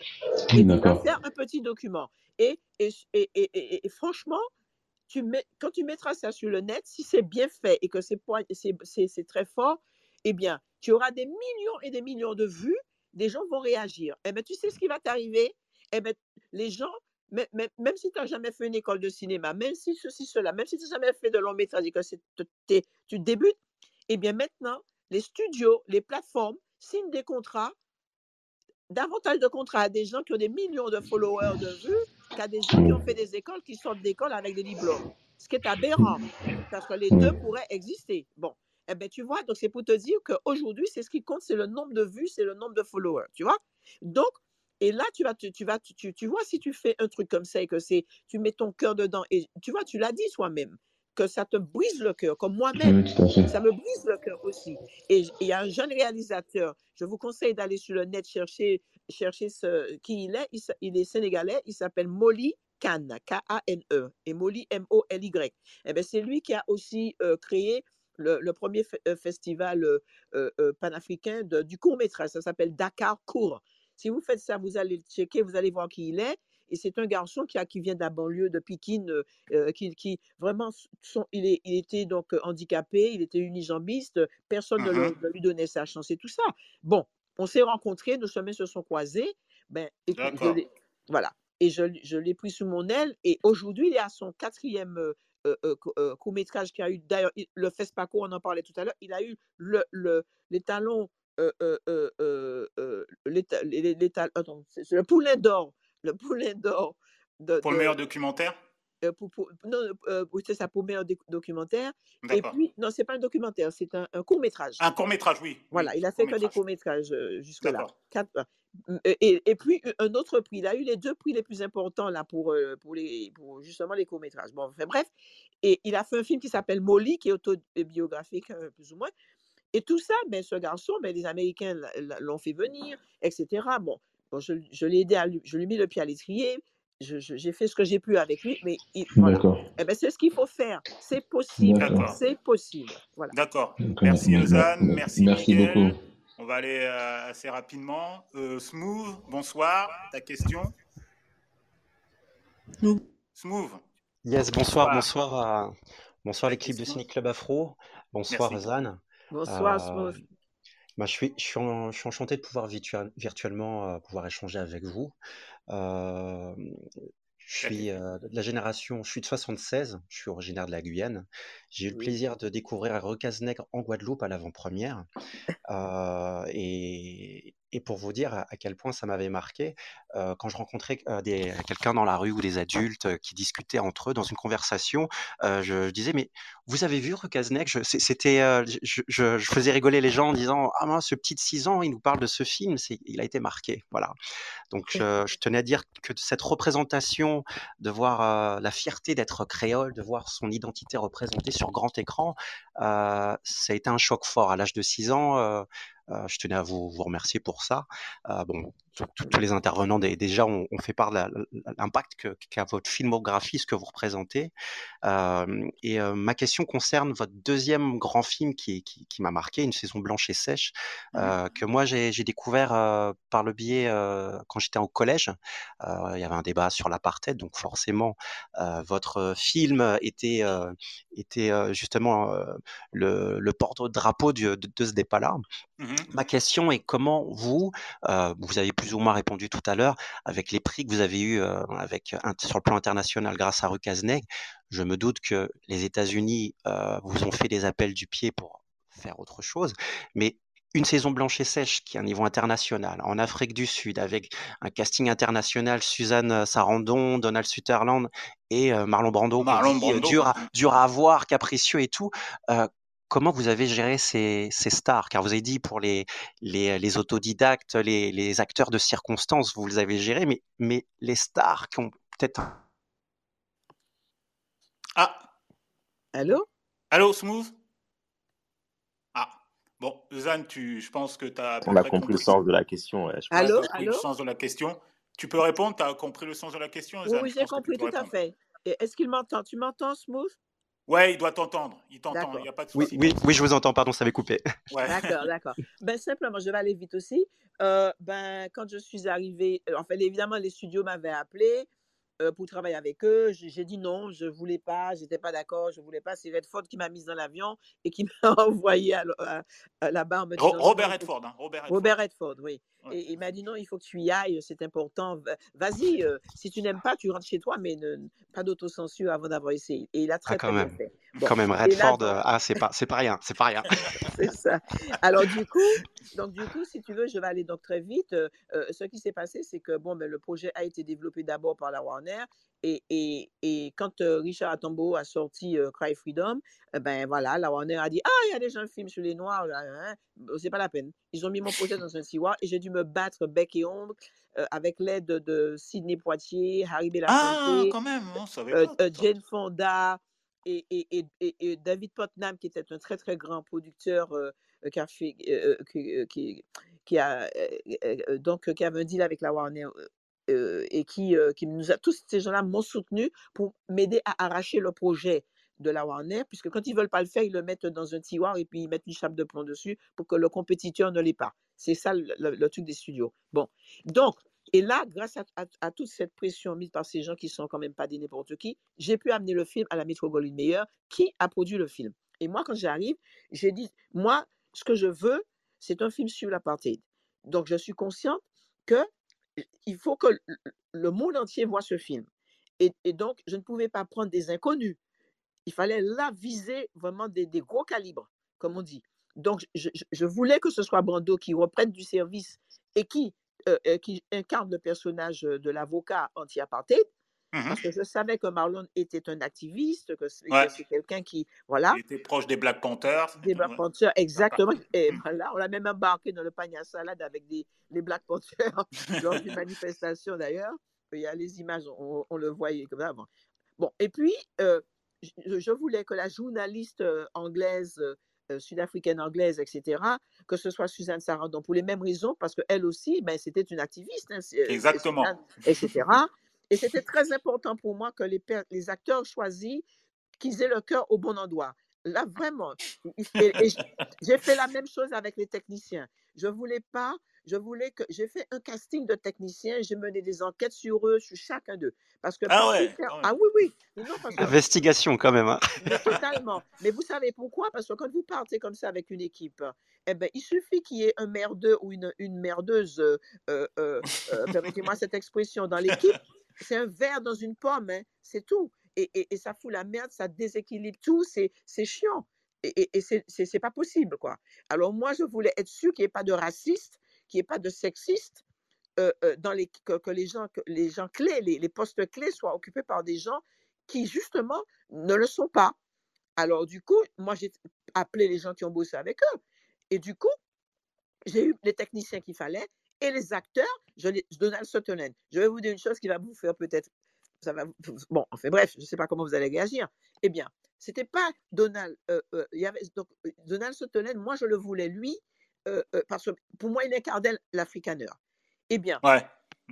Et qui va faire un petit document. Et, et, et, et- franchement, tu mets, quand tu mettras ça sur le net, si c'est bien fait et que c'est très fort, eh bien, tu auras des millions et des millions de vues, des gens vont réagir. Eh bien, tu sais ce qui va t'arriver? Eh bien, les gens, même, même- même si tu n'as jamais fait une école de cinéma, même si ceci, cela, même si tu n'as jamais fait de long métrage et que tu débutes, eh bien, maintenant, les studios, les plateformes signent des contrats davantage de contrats à des gens qui ont des millions de followers de vues qu'à des gens qui ont fait des écoles qui sortent d'école avec des diplômes. Ce qui est aberrant, parce que les deux pourraient exister. Bon, eh bien, tu vois, donc c'est pour te dire qu'aujourd'hui, c'est ce qui compte, c'est le nombre de vues, c'est le nombre de followers, tu vois. Donc, et là, tu vas, tu, tu vas, tu, tu- tu vois, si tu fais un truc comme ça et que c'est, tu mets ton cœur dedans, et tu vois, tu l'as dit soi-même, que ça te brise le cœur, comme moi-même. Oui. Ça me brise le cœur aussi. Et il y a un jeune réalisateur, je vous conseille d'aller sur le net chercher, chercher ce, qui il est. Il, est sénégalais, il s'appelle Molly Khan, K-A-N-E, et Molly M-O-L-Y. Eh ben, c'est lui qui a aussi euh, créé le, le premier euh, festival euh, euh, euh, panafricain de- du court-métrage. Ça s'appelle Dakar Court. Si vous faites ça, vous allez le checker, vous allez voir qui il est. Et c'est un garçon qui, a, qui vient de la banlieue de Pikine, euh, euh, qui, qui vraiment, son- il, est, il était donc euh, handicapé, il était unijambiste, personne Mhm. ne lui donnait sa chance et tout ça. Bon, on s'est rencontrés, nos chemins se sont croisés. Ben, écoute, je voilà. Et je, je l'ai pris sous mon aile. Et aujourd'hui, il est à son quatrième euh, euh, euh, co- court-métrage qui a eu, d'ailleurs, il- le FESPACO, on en parlait tout à l'heure, il a eu le, le, les talons, les, les, les- le poulain d'or le Poulain d'Or de, Pour le meilleur documentaire? Euh, pour, pour- non, euh, oui, c'est ça, pour meilleur doc- documentaire. Et puis, non, c'est pas un documentaire, c'est un, court métrage. Un court métrage, oui. Voilà, il a fait que des court-métrage. courts métrages jusque-là. D'accord. Quatre- euh, Et, puis un autre prix. Il a eu les deux prix les plus importants là pour, euh, pour, les, pour justement les courts métrages. Bon, enfin bref. Et il a fait un film qui s'appelle Molly, qui est autobiographique euh, plus ou moins. Et tout ça, ben, ce garçon, ben, les Américains l'ont fait venir, etc. Bon, bon je, je l'ai aidé, à lui, je lui ai mis le pied à l'étrier. J'ai fait ce que j'ai pu avec lui, mais il- voilà. Eh ben, c'est ce qu'il faut faire. C'est possible. D'accord. C'est possible. Voilà. D'accord. Merci. Ozan, merci, Merci Miguel. beaucoup. On va aller euh, assez rapidement. Euh, Smooth, bonsoir. Ta question? Smooth. Yes, bonsoir, Bonsoir. bonsoir à bonsoir l'équipe de Ciné Club Afro. Bonsoir Merci. Zan. Bonsoir, Euh, Smooth. Bah, je suis, je suis, en- je suis enchanté de pouvoir virtuellement euh, pouvoir échanger avec vous. Euh, je suis euh, de la génération, je suis de 76, je suis originaire de la Guyane. J'ai eu le plaisir de découvrir Recazenègre en Guadeloupe à l'avant-première. Euh, et, et pour vous dire à, à quel point ça m'avait marqué, euh, quand je rencontrais euh, des, quelqu'un dans la rue ou des adultes euh, qui discutaient entre eux dans une conversation, je, je disais, mais vous avez vu Recazenègre Je- C'était, je, je- je faisais rigoler les gens en disant, ah mince, ce petit de 6 ans, il nous parle de ce film, c'est, il a été marqué. Voilà. Donc je, tenais à dire que cette représentation, de voir la fierté d'être créole, de voir son identité représentée sur grand écran, euh, ça a été un choc fort. À l'âge de 6 ans, euh, je tenais à vous, vous remercier pour ça. Euh, bon, tous- les intervenants dé- déjà ont, ont fait part de l'impact qu'a votre filmographie, ce que vous représentez. Euh, et euh, ma question concerne votre deuxième grand film qui, qui, qui m'a marqué, Une saison blanche et sèche, euh, que moi j'ai découvert par le biais quand j'étais au collège. Il y avait un débat sur l'apartheid, donc forcément votre film était était justement le, le porte-drapeau de, de ce débat-là. Mhm. Ma question est comment vous, vous avez plus ou moins répondu tout à l'heure, avec les prix que vous avez eus euh, avec, un- sur le plan international grâce à Rucazneg, je me doute que les États-Unis euh, vous ont fait des appels du pied pour faire autre chose, mais une saison blanche et sèche qui est un niveau international, en Afrique du Sud, avec un casting international, Suzanne Sarandon, Donald Sutherland et euh, Marlon Brando, Marlon euh, Brando. dur, à, dur à voir, capricieux et tout. euh, Comment vous avez géré ces, ces stars? Car vous avez dit pour les, les, les autodidactes, les, les acteurs de circonstance, vous les avez gérés, mais, mais les stars qui ont peut-être un- Ah, Allô? Allô, Smooth? Ah, bon, Zan, tu, je pense que tu as. On a compris le sens de la question. ouais, je pense. Allô? compris Allô? le sens de la question. Tu peux répondre? Tu as compris le sens de la question, Oui, Zan? Oui, Je j'ai que compris, tout à fait. Est-ce qu'il m'entend? Tu m'entends, Smooth? Ouais, il doit t'entendre. Il t'entend, il D'accord. n'y a pas de Oui, souci. oui, oui, je vous entends, pardon, ça avait coupé. Ouais. D'accord, d'accord. Ben, simplement, je vais aller vite aussi. Euh, ben, quand je suis arrivée, euh, enfin, évidemment, les studios m'avaient appelé euh, pour travailler avec eux. J'ai dit non, je voulais pas, j'étais pas d'accord, je voulais pas. C'est Redford qui m'a mise dans l'avion et qui m'a envoyé à l- à- à là-bas en me disant Robert Redford. Hein, Robert Redford. Robert Redford, oui. Ouais. Et il m'a dit non, il faut que tu y ailles, c'est important. Va- Vas-y, euh, si tu n'aimes pas, tu rentres chez toi, mais ne- pas d'autocensure avant d'avoir essayé. Et il a très, Ah, quand très bien fait. Bon. Quand même, là, Redford, euh, ah, c'est pas, c'est pas rien, c'est pas rien. c'est ça. Alors du coup, donc du coup, si tu veux, je vais aller donc très vite. Euh, euh, ce qui s'est passé, c'est que bon, ben, le projet a été développé d'abord par la Warner et, et, et quand euh, Richard Attenborough a sorti euh, Cry Freedom, ben voilà, la Warner a dit ah il y a déjà un film sur les Noirs, là, hein. Bon, c'est pas la peine. Ils ont mis mon projet dans un tiroir et j'ai dû me battre bec et ombre euh, avec l'aide de, Sidney Poitier, Harry Ah, Belafonte, quand même, on savait euh, pas. euh, putain. Jane Fonda et, et, et, et- David Putnam, qui était un très très grand producteur euh, euh, qui a fait, euh, qui, a euh, donc qui avait un deal avec la Warner et qui, qui nous a tous ces gens-là m'ont soutenu pour m'aider à arracher le projet de la Warner, puisque quand ils veulent pas le faire, ils le mettent dans un tiroir et puis ils mettent une chape de plomb dessus pour que le compétiteur ne l'ait pas. C'est ça le- le truc des studios. Bon, donc et là, grâce à, toute cette pression mise par ces gens qui sont quand même pas des n'importe qui, j'ai pu amener le film à la Metro Goldwyn Mayer, qui a produit le film. Et moi, quand j'arrive, j'ai dit, moi, ce que je veux, c'est un film sur l'apartheid. Donc, je suis consciente que il faut que le monde entier voit ce film. Et, donc, je ne pouvais pas prendre des inconnus. Il fallait là viser vraiment des, gros calibres, comme on dit. Donc, je- je voulais que ce soit Brando qui reprenne du service et qui euh, euh, qui incarne le personnage de l'avocat anti-apartheid, Mhm. parce que je savais que Marlon était un activiste, que c'est Ouais. quelqu'un qui, voilà, Il était proche des Black Panthers. des Black. Panthers, exactement. Et voilà, on l'a même embarqué dans le panier à salade avec des, les Black Panthers lors d'une manifestation d'ailleurs. Il y a les images, on, on le voyait comme ça. Bon, et puis, euh, je, je voulais que la journaliste euh, anglaise, euh, euh, sud-africaine anglaise, etc., que ce soit Suzanne Sarandon, pour les mêmes raisons, parce qu'elle aussi, ben, c'était une activiste, hein, c'est Exactement. Suzanne, etc. Et c'était très important pour moi que les, les acteurs choisis, qu'ils aient le cœur au bon endroit. Là, vraiment. j'ai fait la même chose avec les techniciens. Je voulais pas, je voulais que, j'ai fait un casting de techniciens, j'ai mené des enquêtes sur eux, sur chacun d'eux. Parce que Ah ouais, faire- ah oui, oui. Non, parce que Investigation quand même. hein. mais totalement. Mais vous savez pourquoi? Parce que quand vous partez comme ça avec une équipe, eh ben, il suffit qu'il y ait un merdeux ou une, une merdeuse, euh, euh, euh, permettez-moi cette expression, dans l'équipe. C'est un verre dans une pomme, hein, c'est tout. Et, et, et ça fout la merde, ça déséquilibre tout, c'est c'est chiant. Et, et, et c'est pas possible, quoi. Alors moi, je voulais être sûr qu'il n'y ait pas de raciste, qu'il n'y ait pas de sexiste, euh, euh, dans les, que, les, gens, que les gens clés, les, les postes clés soient occupés par des gens qui, justement, ne le sont pas. Alors, du coup, moi, j'ai appelé les gens qui ont bossé avec eux. Et du coup, j'ai eu les techniciens qu'il fallait et les acteurs, je Donald Sutherland. Je vais vous dire une chose qui va vous faire peut-être. Ça va, bon, enfin bref, je ne sais pas comment vous allez réagir. Eh bien, c'était pas Donald. euh, donc, Donald Sutherland, moi, je le voulais lui, euh, euh, parce que pour moi, il incarnait l'Africaner. Eh bien, Ouais.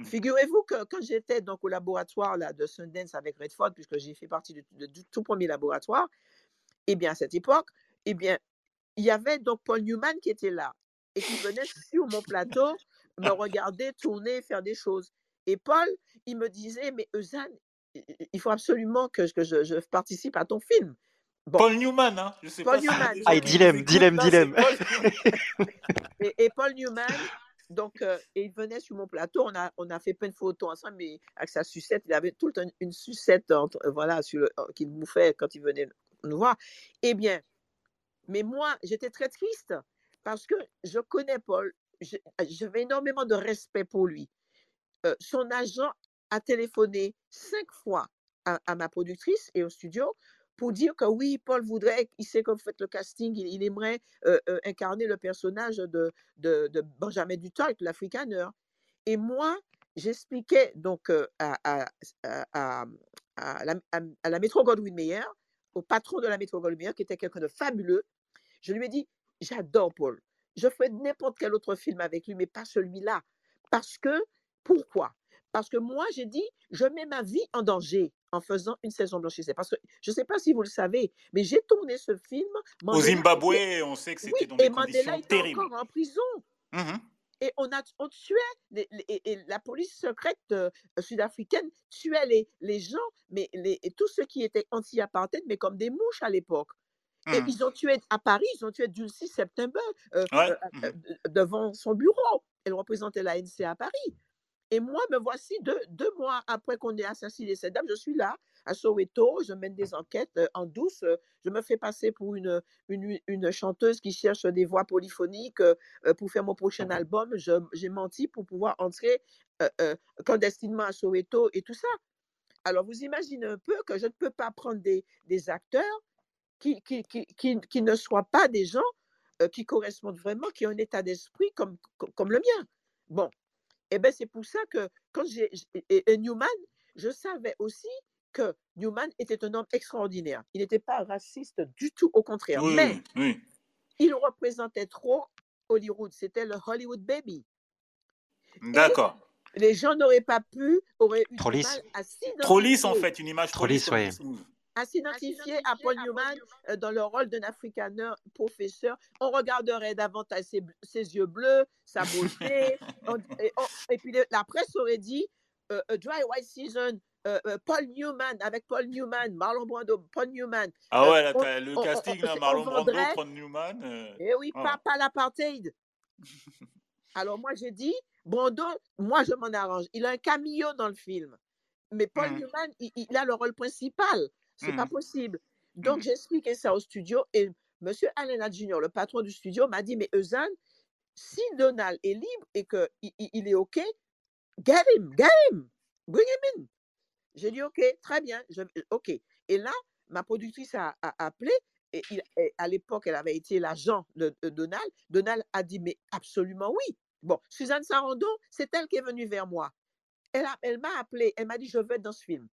Figurez-vous que quand j'étais donc au laboratoire là, de Sundance avec Redford, puisque j'ai fait partie du, de- du tout premier laboratoire, eh bien à cette époque, eh bien il y avait donc Paul Newman qui était là et qui venait sur mon plateau me regarder tourner, faire des choses. Et Paul, il me disait, mais Eusanne, il faut absolument que, que je, je participe à ton film. Bon, Paul Newman, hein. Je sais Paul pas si Newman, les Ah, dilemme, dilemme, dilemme. Paul. et, et Paul Newman, donc, euh, et il venait sur mon plateau, on a, on a fait plein de photos ensemble, mais avec sa sucette, il avait tout le temps une sucette entre, euh, voilà, sur le, euh, qu'il bouffait quand il venait nous voir. Eh bien, mais moi, j'étais très triste parce que je connais Paul, je- j'avais énormément de respect pour lui. Euh, son agent a téléphoné cinq fois à, à ma productrice et au studio pour dire que oui, Paul voudrait, il sait que vous faites le casting, il, aimerait euh, euh, incarner le personnage de, Benjamin Dutton, l'Afrikaner. Et moi, j'expliquais donc euh, à, la, à- la métro Godwin Mayer, au patron de la métro Godwin Mayer, qui était quelqu'un de fabuleux, je lui ai dit, j'adore Paul. Je ferai n'importe quel autre film avec lui, mais pas celui-là. Parce que, pourquoi? Parce que moi, j'ai dit, je mets ma vie en danger en faisant une saison blanchissée. Parce que, je ne sais pas si vous le savez, mais j'ai tourné ce film. Au était- Zimbabwe, on sait que c'était Oui, dans et Mandela était terribles. encore en prison. Mhm. Et on, a, on tuait, les- les- et, la police secrète euh, sud-africaine tuait les, les gens, mais les, et tous ceux qui étaient anti-apartheid, mais comme des mouches à l'époque. Et Mhm. ils ont tué à Paris, ils ont tué Dulcie September euh, Ouais. euh, euh, euh, devant son bureau. Elle représentait l'ANC à Paris. Et moi, me voici deux, deux mois après qu'on ait assassiné cette dame, je suis là, à Soweto, je mène des enquêtes euh, en douce, euh, je me fais passer pour une, une, une chanteuse qui cherche des voix polyphoniques euh, pour faire mon prochain album. Je- J'ai menti pour pouvoir entrer euh, euh, clandestinement à Soweto et tout ça. Alors, vous imaginez un peu que je ne peux pas prendre des, des acteurs qui, qui, qui, qui, qui ne soient pas des gens euh, qui correspondent vraiment, qui ont un état d'esprit comme, comme, comme le mien. Bon, et bien c'est pour ça que quand j'ai j'- et, et Newman, je savais aussi que Newman était un homme extraordinaire. Il n'était pas raciste du tout, au contraire. Oui, Mais oui, oui. il représentait trop Hollywood. C'était le Hollywood baby. D'accord. les gens n'auraient pas pu, auraient eu Trop du lisse. mal à Trop lisse, en fait, une image Trop trop lisse, Smooth. À s'identifier à Paul Newman euh, dans le rôle d'un Africaner professeur. On regarderait davantage ses, yeux bleus, sa beauté. on- et, on- et puis le- la presse aurait dit euh, A Dry White Season, euh, euh, Paul Newman, avec Paul Newman, Marlon Brando, Paul Newman. Ah ouais, là, on- le casting, on- là, on Marlon Brando, Paul Newman. euh, Eh oui, pas, pas l'apartheid. Alors moi, j'ai dit, Brando, moi, je m'en arrange. Il a un cameo dans le film. Mais Paul Mhm. Newman, il, il a le rôle principal. C'est pas Mhm. possible. Donc, Mhm. j'ai expliqué ça au studio et Monsieur Allen Jr., le patron du studio, m'a dit, mais Eusanne, si Donald est libre et qu'il il est OK, get him, get him, bring him in. J'ai dit OK, très bien, je, OK. Et là, ma productrice a, a appelé et, il, et à l'époque, elle avait été l'agent de, de Donald. Donald a dit, mais absolument oui. Bon, Suzanne Sarandon, c'est elle qui est venue vers moi. Elle, a- elle m'a appelé, elle m'a dit, je veux être dans ce film.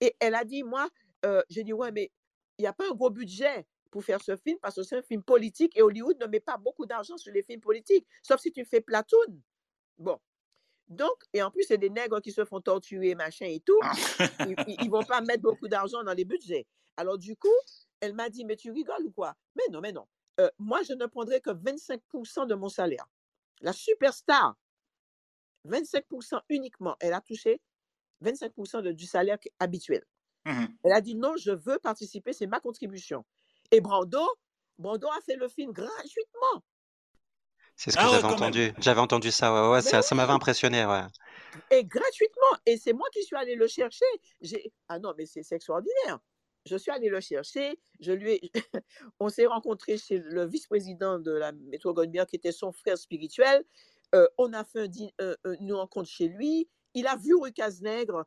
Et elle a dit, moi, euh, j'ai dit, ouais, mais il n'y a pas un gros budget pour faire ce film parce que c'est un film politique et Hollywood ne met pas beaucoup d'argent sur les films politiques, sauf si tu fais Platoon. Bon. Donc, et en plus, c'est des nègres qui se font torturer, machin et tout. Ils ne vont pas mettre beaucoup d'argent dans les budgets. Alors, du coup, elle m'a dit, mais tu rigoles ou quoi? Mais non, mais non. Euh, moi, je ne prendrai que 25% de mon salaire. La superstar, 25% uniquement. Elle a touché 25% de- du salaire habituel. Mhm. Elle a dit non, je veux participer, c'est ma contribution. Et Brando, Brando a fait le film gratuitement. C'est ce que Ah ouais, j'avais entendu. J'avais entendu ça, ouais, ouais, Mais ça, ça m'avait impressionné, ouais. et gratuitement. Et c'est moi qui suis allée le chercher. J'ai... Ah non, mais c'est extraordinaire. Je suis allée le chercher. Je lui ai... On s'est rencontrés chez le vice-président de la métro Goldberg, qui était son frère spirituel. Euh, on a fait un euh, une rencontre chez lui. Il a vu Rue Cazenègre,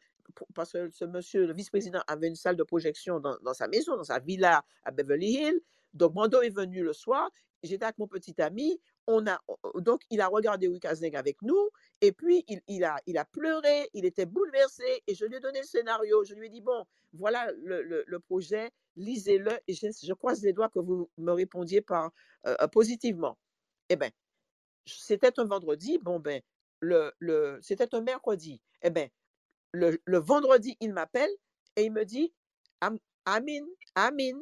parce que ce monsieur, le vice-président, avait une salle de projection dans, sa maison, dans sa villa à Beverly Hills. Donc, Mando est venu le soir. J'étais avec mon petit ami. On a, donc, il a regardé Cazenègre avec nous. Et puis, il, a, il a pleuré, il était bouleversé, et je lui ai donné le scénario. Je lui ai dit, bon, voilà le, le- projet, lisez-le, et je, je croise les doigts que vous me répondiez par, euh, euh, positivement. Eh bien, c'était un vendredi, bon, ben, le, le, c'était un mercredi. Eh bien, le, le vendredi, il m'appelle et il me dit, I'm, I'm in, I'm in,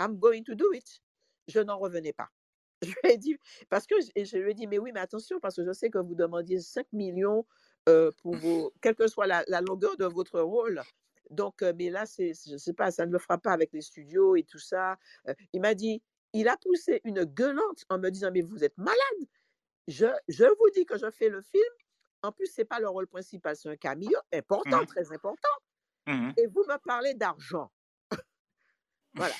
I'm going to do it. Je n'en revenais pas. Je lui ai dit, parce que je, je lui ai dit, mais oui, mais attention, parce que je sais que vous demandiez 5 millions euh, pour vos, quelle que soit la, la longueur de votre rôle. Donc, euh, mais là, c'est, je ne sais pas, ça ne le fera pas avec les studios et tout ça. Euh, il m'a dit, il a poussé une gueulante en me disant, mais vous êtes malade. Je, je vous dis que je fais le film. En plus, ce n'est pas le rôle principal, c'est un cameo important, Mhm. très important. Mhm. Et vous me parlez d'argent. Voilà.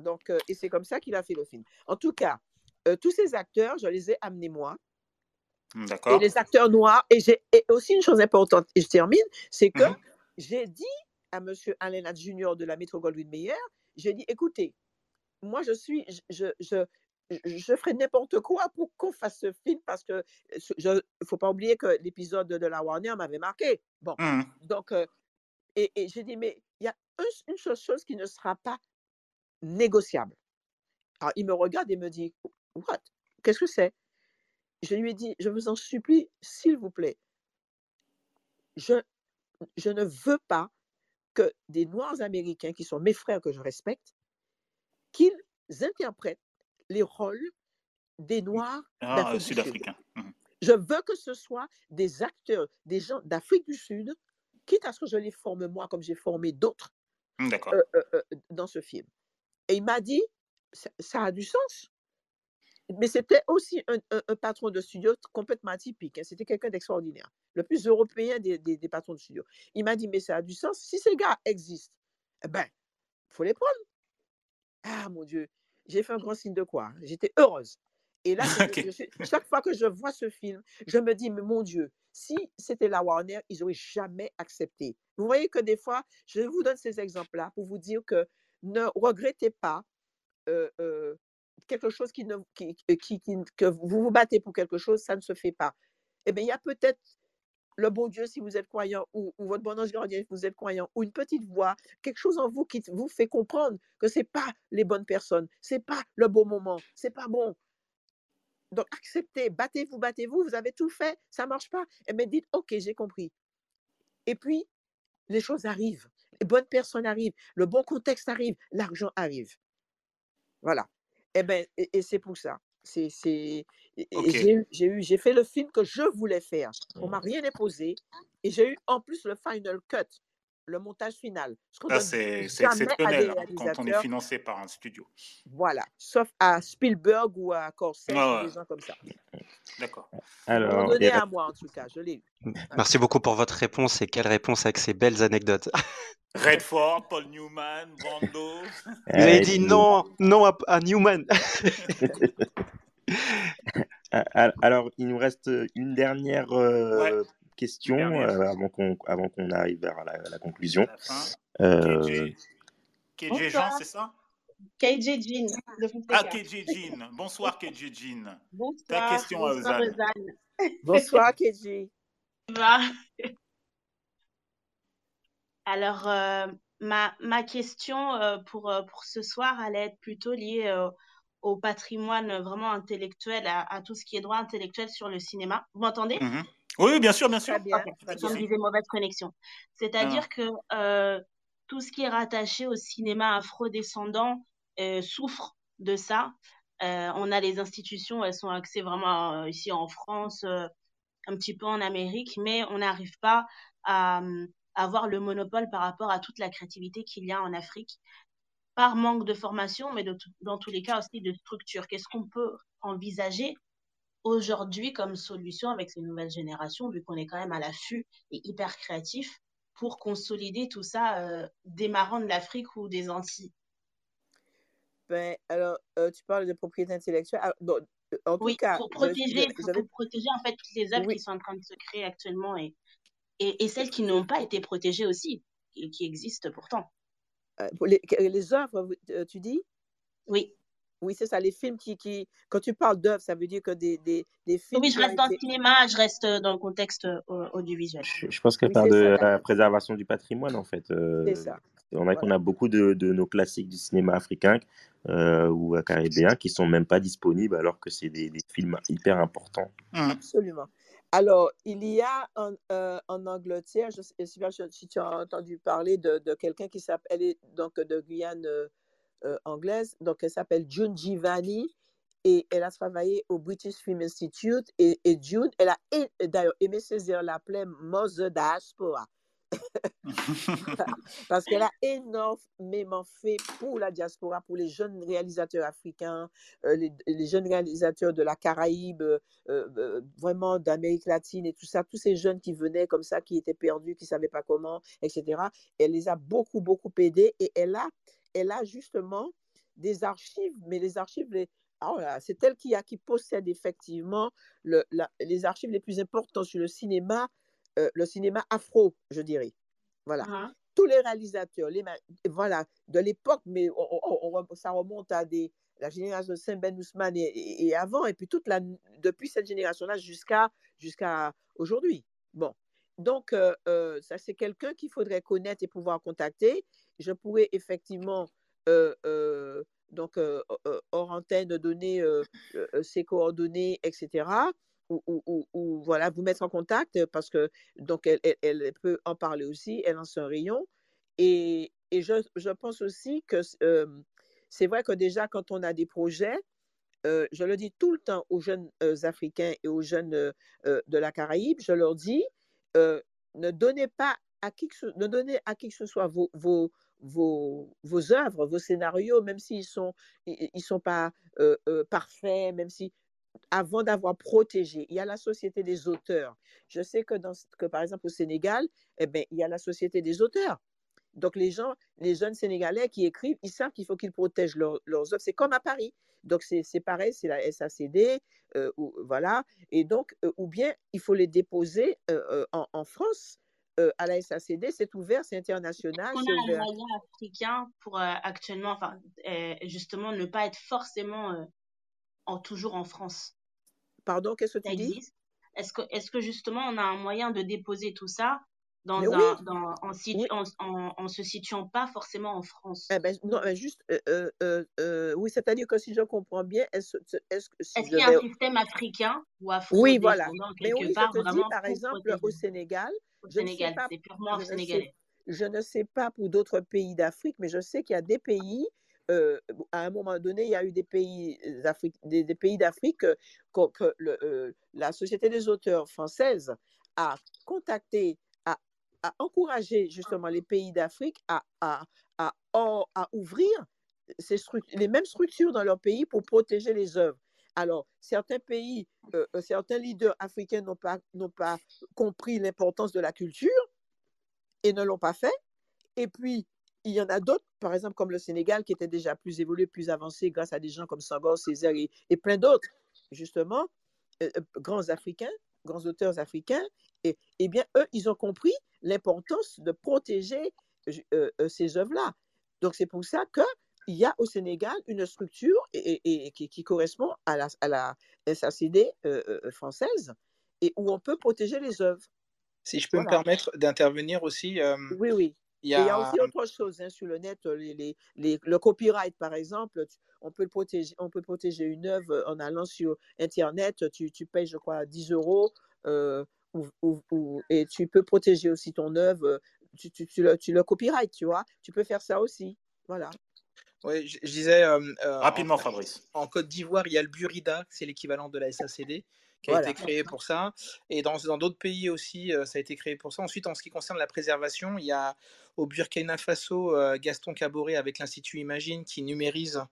Donc, euh, et c'est comme ça qu'il a fait le film. En tout cas, euh, tous ces acteurs, je les ai amenés moi. Et D'accord. les acteurs noirs. Et j'ai et aussi une chose importante, et je termine, c'est que j'ai dit à M. Alain Junior de la Metro Goldwyn Mayer, j'ai dit, écoutez, moi, je suis, je, je, je, ferai n'importe quoi pour qu'on fasse ce film parce que il ne faut pas oublier que l'épisode de, la Warner m'avait marqué. Bon, Mhm. donc, euh, et, et j'ai dit, mais il y a un- une chose, chose qui ne sera pas négociable. Alors, il me regarde et me dit, What? Qu'est-ce que c'est? Je lui ai dit, je vous en supplie, s'il vous plaît, je, je ne veux pas que des Noirs américains, qui sont mes frères que je respecte, qu'ils interprètent les rôles des Noirs Ah, d'Afrique du Sud. sud-africain. Mhm. Je veux que ce soit des acteurs, des gens d'Afrique du Sud, quitte à ce que je les forme moi comme j'ai formé d'autres D'accord. euh, euh, euh, dans ce film. Et il m'a dit, ça, ça a du sens. Mais c'était aussi un, un- un patron de studio complètement atypique. hein. C'était quelqu'un d'extraordinaire, le plus européen des, des- des patrons de studio. Il m'a dit, mais ça a du sens. Si ces gars existent, eh ben, il faut les prendre. Ah mon Dieu, j'ai fait un grand signe de hein. J'étais heureuse. Et là, je- je chaque fois que je vois ce film, je me dis, mais mon Dieu, si c'était la Warner, ils n'auraient jamais accepté. Vous voyez que des fois, je vous donne ces exemples-là pour vous dire que ne regrettez pas euh, euh, quelque chose qui ne, qui, qui- qui- que vous vous battez pour quelque chose, ça ne se fait pas. Eh bien, il y a peut-être le bon Dieu si vous êtes croyant, ou, votre bon ange gardien si vous êtes croyant, ou une petite voix, quelque chose en vous qui vous fait comprendre que c'est pas les bonnes personnes, c'est pas le bon moment, c'est pas bon. Donc, acceptez, battez-vous, battez-vous, vous avez tout fait, ça marche pas. Eh bien, dites, OK, j'ai compris. Et puis, les choses arrivent, les bonnes personnes arrivent, le bon contexte arrive, l'argent arrive. Voilà. Eh ben, et, et c'est pour ça. C'est, c'est, et- et Ok. j'ai eu, fait le film que je voulais faire. On m'a rien imposé. Et j'ai eu en plus le final cut, le montage final. Ça, donne c'est exceptionnel hein, quand on est financé par un studio. Voilà. Sauf à Spielberg ou à Ouais, ou ouais. des gens comme ça. D'accord. Alors, donné à moi, en tout cas. Je l'ai eu. Merci beaucoup pour votre réponse et quelle réponse avec ces belles anecdotes. Redford, Paul Newman, Brando. Vous avez dit non, non à, à Newman. Alors, il nous reste une dernière euh, Ouais, question une dernière. euh, avant qu'on avant qu'on arrive vers la, la conclusion. la. Euh, KJ, KJ Jean, c'est ça? KJ Jean de Ah. KJ Jean. Bonsoir, KJ Jean. Ta Bonsoir, question à bonsoir Ozan. Ozan. Bonsoir. Va. Alors, euh, ma, ma question euh, pour, euh, pour ce soir allait être plutôt liée euh, au patrimoine vraiment intellectuel, à, à tout ce qui est droit intellectuel sur le cinéma. Vous m'entendez? Mhm. Oui, bien sûr, bien sûr. Très bien, Ok, très comme bien. disait mauvaise connexion. C'est-à-dire que euh, tout ce qui est rattaché au cinéma afro-descendant euh, souffre de ça. Euh, on a les institutions, elles sont axées vraiment euh, ici en France, euh, un petit peu en Amérique, mais on n'arrive pas à, euh, avoir le monopole par rapport à toute la créativité qu'il y a en Afrique, par manque de formation, mais de dans tous les cas aussi de structure. Qu'est-ce qu'on peut envisager aujourd'hui comme solution avec ces nouvelles générations, vu qu'on est quand même à l'affût et hyper créatif, pour consolider tout ça, euh, démarrant de l'Afrique ou des Antilles? Ben, alors, euh, tu parles de propriété intellectuelle. Alors, bon, euh, en tout Oui, cas, pour protéger, je- pour, protéger en fait toutes les œuvres oui, qui sont en train de se créer actuellement et, et, et celles qui n'ont pas été protégées aussi, et qui existent pourtant. Euh, les, œuvres, euh, tu dis? Oui. Oui, c'est ça, les films qui, qui... Quand tu parles d'œuvres, ça veut dire que des, des, des films Oui, je reste dans le cinéma, je reste dans le contexte euh, audiovisuel. je, je pense qu'elle Oui, parle de ça, la préservation du patrimoine, en fait. C'est Euh, ça. on a qu'on Voilà. a beaucoup de, de nos classiques du cinéma africain euh, ou caribéen qui sont même pas disponibles alors que c'est des, des films hyper importants. Absolument. Alors, il y a en, euh, en Angleterre, je ne sais pas si tu as entendu parler de, quelqu'un qui s'appelle, donc de Guyane euh, euh, anglaise, donc elle s'appelle June Givani et elle a travaillé au British Film Institute et, June, elle a, d'ailleurs, Aimé Césaire l'appelait Mother Diaspora parce qu'elle a énormément fait pour la diaspora, pour les jeunes réalisateurs africains, euh, les, jeunes réalisateurs de la Caraïbe, euh, euh, vraiment d'Amérique latine et tout ça, tous ces jeunes qui venaient comme ça, qui étaient perdus, qui ne savaient pas comment, etc. Elle les a beaucoup, beaucoup aidés et elle a, elle a justement des archives, mais les archives, voilà, c'est elle qui, a, qui possède effectivement les archives les plus importantes sur le cinéma, euh, le cinéma afro, je dirais. Voilà. Mhm. Tous les réalisateurs, les, voilà, de l'époque, mais on- on- on rem- ça remonte à des, la génération de Saint-Ben Ousmane et, et- et avant, et puis toute la, depuis cette génération-là jusqu'à jusqu'à aujourd'hui. Bon. Donc, euh, euh, ça, c'est quelqu'un qu'il faudrait connaître et pouvoir contacter. Je pourrais effectivement, donc, hors antenne, donner ses coordonnées, etc. Ou, voilà, vous mettre en contact parce que donc elle, elle- peut en parler aussi, elle lance un rayon. Et, et je, je pense aussi que c'est vrai que déjà, quand on a des projets, je le dis tout le temps aux jeunes Africains et aux jeunes de la Caraïbe, je leur dis, ne donnez pas à qui que ce, ne donnez à qui que ce soit vos, vos, vos, vos œuvres, vos scénarios, même s'ils sont, ils, ils sont pas parfaits, même si avant d'avoir protégé, il y a la société des auteurs. Je sais que, dans, que par exemple au Sénégal, eh ben, il y a la société des auteurs. Donc les gens, les jeunes Sénégalais qui écrivent, ils savent qu'il faut qu'ils protègent leur- leurs œuvres. C'est comme à Paris. Donc c'est pareil, c'est la SACD, euh, ou, voilà. Et donc, euh, ou bien il faut les déposer euh, en, en France à la SACD. C'est ouvert, c'est international, On a un moyen africain pour actuellement, enfin, justement, ne pas être forcément en, toujours en France. Pardon, qu'est-ce que tu dis? Est-ce que, est-ce que justement on a un moyen de déposer tout ça dans oui, un, dans, en, situ- oui. en, en, en se situant pas forcément en France? Eh ben, non, ben, juste, euh, euh, euh, oui, c'est-à-dire que si je comprends bien, est-ce si je qu'il y a vais... un système africain ou Oui, voilà. Mais oui, je part te dis, par exemple, au protéger Sénégal, au je Sénégal? C'est purement je sais, sénégalais. je ne sais pas pour d'autres pays d'Afrique, mais je sais qu'il y a des pays, euh, à un moment donné, il y a eu des pays d'Afrique, des, des pays d'Afrique euh, que, euh, la Société des auteurs française a contacté, a, encouragé justement les pays d'Afrique à, ouvrir les mêmes structures dans leur pays pour protéger les œuvres. Alors, certains pays, euh, euh, certains leaders africains n'ont pas, pas compris l'importance de la culture et ne l'ont pas fait. Et puis, il y en a d'autres, par exemple comme le Sénégal, qui était déjà plus évolué, plus avancé grâce à des gens comme Senghor, Césaire et, et plein d'autres, justement, grands Africains, grands auteurs africains, et, eh bien, eux, ils ont compris l'importance de protéger ces œuvres-là. Donc, c'est pour ça qu'il y a au Sénégal une structure et, qui, correspond à la, à la SACD française et où on peut protéger les œuvres. Si je peux me permettre d'intervenir aussi. oui, oui. Il y, a... aussi autre chose hein, sur le net, les, les, le copyright par exemple, on peut, protéger, on peut protéger une œuvre en allant sur Internet, tu, tu payes je crois 10 euros ou, et tu peux protéger aussi ton œuvre, tu, tu, tu, le, tu le copyright, tu vois, tu peux faire ça aussi, voilà. Oui, je, disais. Rapidement, Fabrice. En Côte d'Ivoire, il y a le Burida, c'est l'équivalent de la SACD, qui a été créé pour ça. Et dans d'autres pays aussi, ça a été créé pour ça. Ensuite, en ce qui concerne la préservation, il y a au Burkina Faso Gaston Caboret avec l'Institut Imagine qui numérise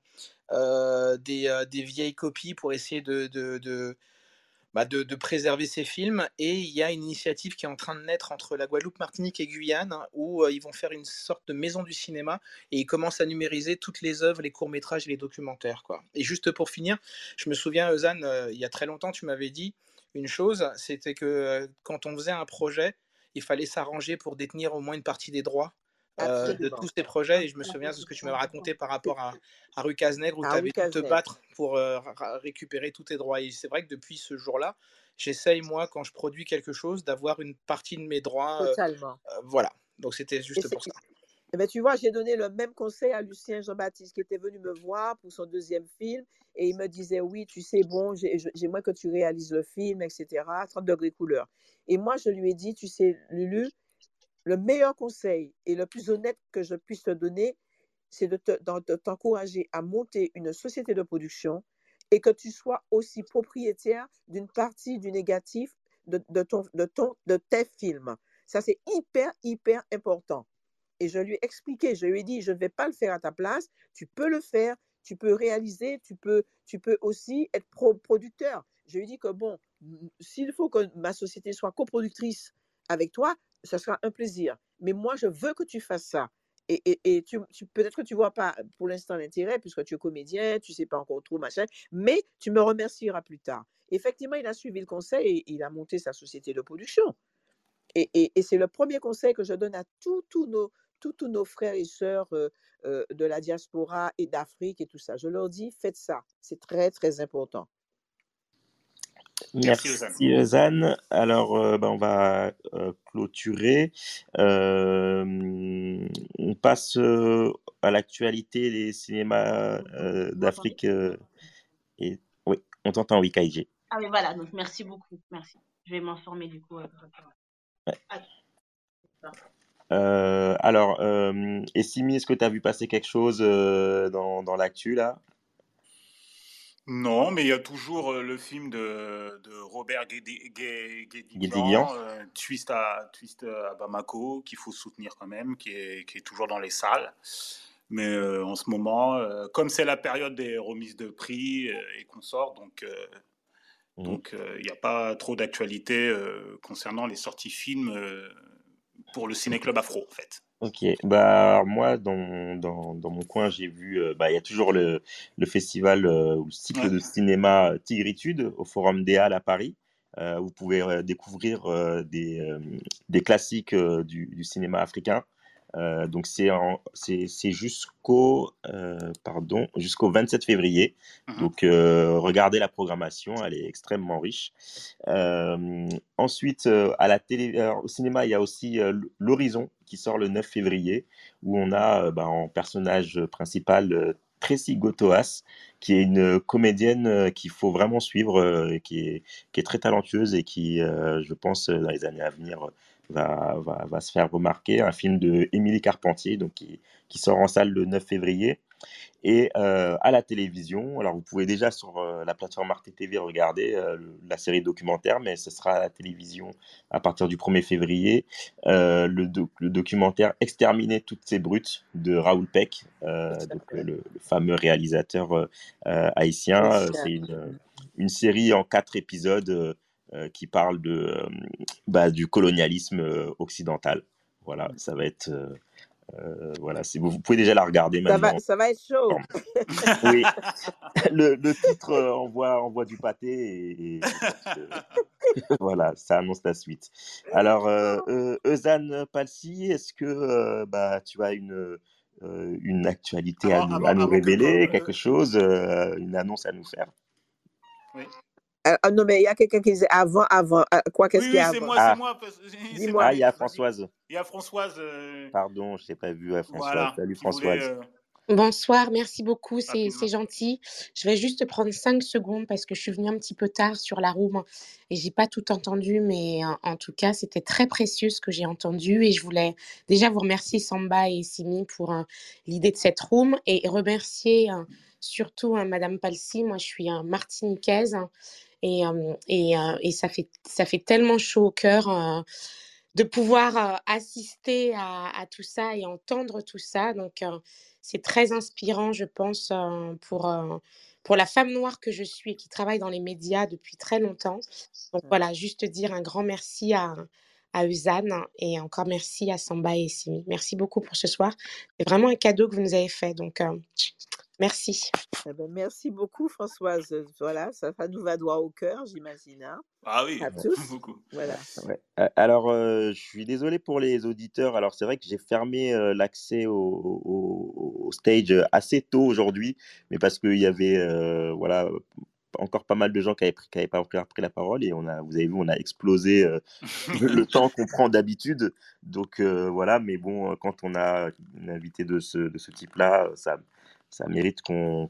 des, des, vieilles copies pour essayer de, de bah, de, préserver ces films. Et il y a une initiative qui est en train de naître entre la Guadeloupe, Martinique et Guyane, où euh, ils vont faire une sorte de maison du cinéma et ils commencent à numériser toutes les œuvres, les courts-métrages et les documentaires. Quoi. Et juste pour finir, je me souviens, Eusanne, euh, il y a très longtemps, tu m'avais dit une chose, c'était que euh, quand on faisait un projet, il fallait s'arranger pour détenir au moins une partie des droits. Euh, de tous ces projets. Et je me souviens de ce que tu m'avais raconté par rapport à, à Rue Cazenègre, où tu avais dû te battre pour euh, récupérer tous tes droits. Et c'est vrai que depuis ce jour-là, j'essaye, moi, quand je produis quelque chose, d'avoir une partie de mes droits. Euh, Totalement. voilà. Donc c'était juste pour ça. Eh ben, tu vois, j'ai donné le même conseil à Lucien Jean-Baptiste qui était venu me voir pour son deuxième film et il me disait oui, tu sais, bon, j'aimerais que tu réalises le film, etc. 30 degrés couleur. Et moi, je lui ai dit, tu sais, Lulu, le meilleur conseil et le plus honnête que je puisse te donner, c'est de t'encourager à monter une société de production et que tu sois aussi propriétaire d'une partie du négatif de, ton, de tes films. Ça, c'est hyper, hyper important. Et je lui ai expliqué, je lui ai dit, je ne vais pas le faire à ta place, tu peux le faire, tu peux réaliser, tu peux, tu peux aussi être producteur. Je lui ai dit que, bon, s'il faut que ma société soit coproductrice avec toi, ça sera un plaisir. Mais moi, je veux que tu fasses ça. Et, peut-être que tu vois pas pour l'instant l'intérêt, puisque tu es comédien, tu sais pas encore trop, machin, mais tu me remercieras plus tard. Effectivement, il a suivi le conseil et il a monté sa société de production. Et, c'est le premier conseil que je donne à tous nos frères et sœurs euh, euh, de la diaspora et d'Afrique et tout ça. Je leur dis, faites ça. C'est très, très important. Merci, Ozane. Alors, euh, ben, on va euh, clôturer. Euh, on passe à l'actualité des cinémas d'Afrique. et... Oui, on t'entend, oui, Kaiji. Ah oui, voilà, donc merci beaucoup. Merci. Je vais m'informer du coup. alors, et Simi, est-ce que tu as vu passer quelque chose dans, dans l'actu là? Non, mais il y a toujours le film de, de Robert Guédiguian, Twist, à, Twist à Bamako, qu'il faut soutenir quand même, qui est, qui est toujours dans les salles. Mais en ce moment, comme c'est la période des remises de prix et qu'on sort, donc mmh. donc il n'y a pas trop d'actualité concernant les sorties films pour le Ciné Club Afro, en fait. Ok, bah moi dans, dans, dans mon coin j'ai vu, euh, bah il y a toujours le, le festival euh, ou le cycle de cinéma Tigritude au Forum des Halles à Paris. Euh, vous pouvez découvrir des, des classiques du, du cinéma africain. Euh, donc c'est jusqu'au euh, pardon jusqu'au 27 février. Mmh donc euh, regardez la programmation, elle est extrêmement riche. ensuite à la télé, au cinéma il y a aussi l'Horizon qui sort le 9 février où on a bah, en personnage principal Tracy Gotoas, qui est une comédienne qu'il faut vraiment suivre, qui, est, qui est très talentueuse et qui, je pense, dans les années à venir, va, va, va, se faire remarquer. Un film de Émilie Carpentier, donc qui, qui, sort en salle le 9 février. Et euh, à la télévision, alors vous pouvez déjà sur euh, la plateforme Arte TV regarder euh, la série documentaire, mais ce sera à la télévision à partir du 1er février. Le, le, documentaire Exterminer toutes ces brutes de Raoul Peck, donc, le, le, fameux réalisateur haïtien. C'est une, une, série en quatre épisodes qui parle de, euh, bah, du colonialisme euh, occidental. Voilà, ça va être Euh, voilà, si vous, vous pouvez déjà la regarder Ça maintenant. va, ça va être chaud. Oui, le, le titre euh, envoie, envoie du pâté et, et- euh, voilà, ça annonce la suite. Alors, euh, euh, Eusanne Palsy, est-ce que euh, bah, tu as une, euh, une actualité à nous, avant, à nous avant que révéler, quelque chose, euh, une annonce à nous faire? Ah, ah, non, mais il y a quelqu'un qui disait avant, avant. Ah, Quoi, qu'est-ce Oui, qu'il y a avant? moi, Ah. c'est moi. Dis-moi. moi, Ah, il y a. Françoise. Il y a Françoise. euh, Pardon, je t'ai pas vu, ouais, Françoise. voilà, Salut voulait Françoise. euh, Bonsoir, merci beaucoup, c'est gentil. Je vais juste prendre cinq secondes parce que je suis venue un petit peu tard sur la room et j'ai pas tout entendu, mais en, en tout cas, c'était très précieux ce que j'ai entendu et je voulais déjà vous remercier Samba et Simi pour euh, l'idée de cette room et remercier euh, surtout euh, Madame Palsy. Moi, je suis euh, martiniquaise hein, et, et, et ça fait, ça fait tellement chaud au cœur. de pouvoir assister à, à tout ça et entendre tout ça. Donc, c'est très inspirant, je pense, pour, pour la femme noire que je suis et qui travaille dans les médias depuis très longtemps. Donc, voilà, juste dire un grand merci à, à Eusanne et encore merci à Samba et Simi. Merci beaucoup pour ce soir. C'est vraiment un cadeau que vous nous avez fait. Donc, euh, merci. Eh ben, merci beaucoup, Françoise. Voilà, ça, ça nous va droit au cœur, j'imagine. hein. Ah oui, À tous. beaucoup. Voilà. Ouais. Euh, Alors, euh, je suis désolé pour les auditeurs. Alors, c'est vrai que j'ai fermé euh, l'accès au, au- au stage assez tôt aujourd'hui, mais parce qu'il y avait, euh, voilà, encore pas mal de gens qui avaient, pris- qui avaient pas encore pris la parole et on a, vous avez vu, on a explosé euh, le, temps qu'on prend d'habitude. Donc, euh, voilà, mais bon, quand on a une invité de ce, de ce type-là, ça, ça mérite qu'on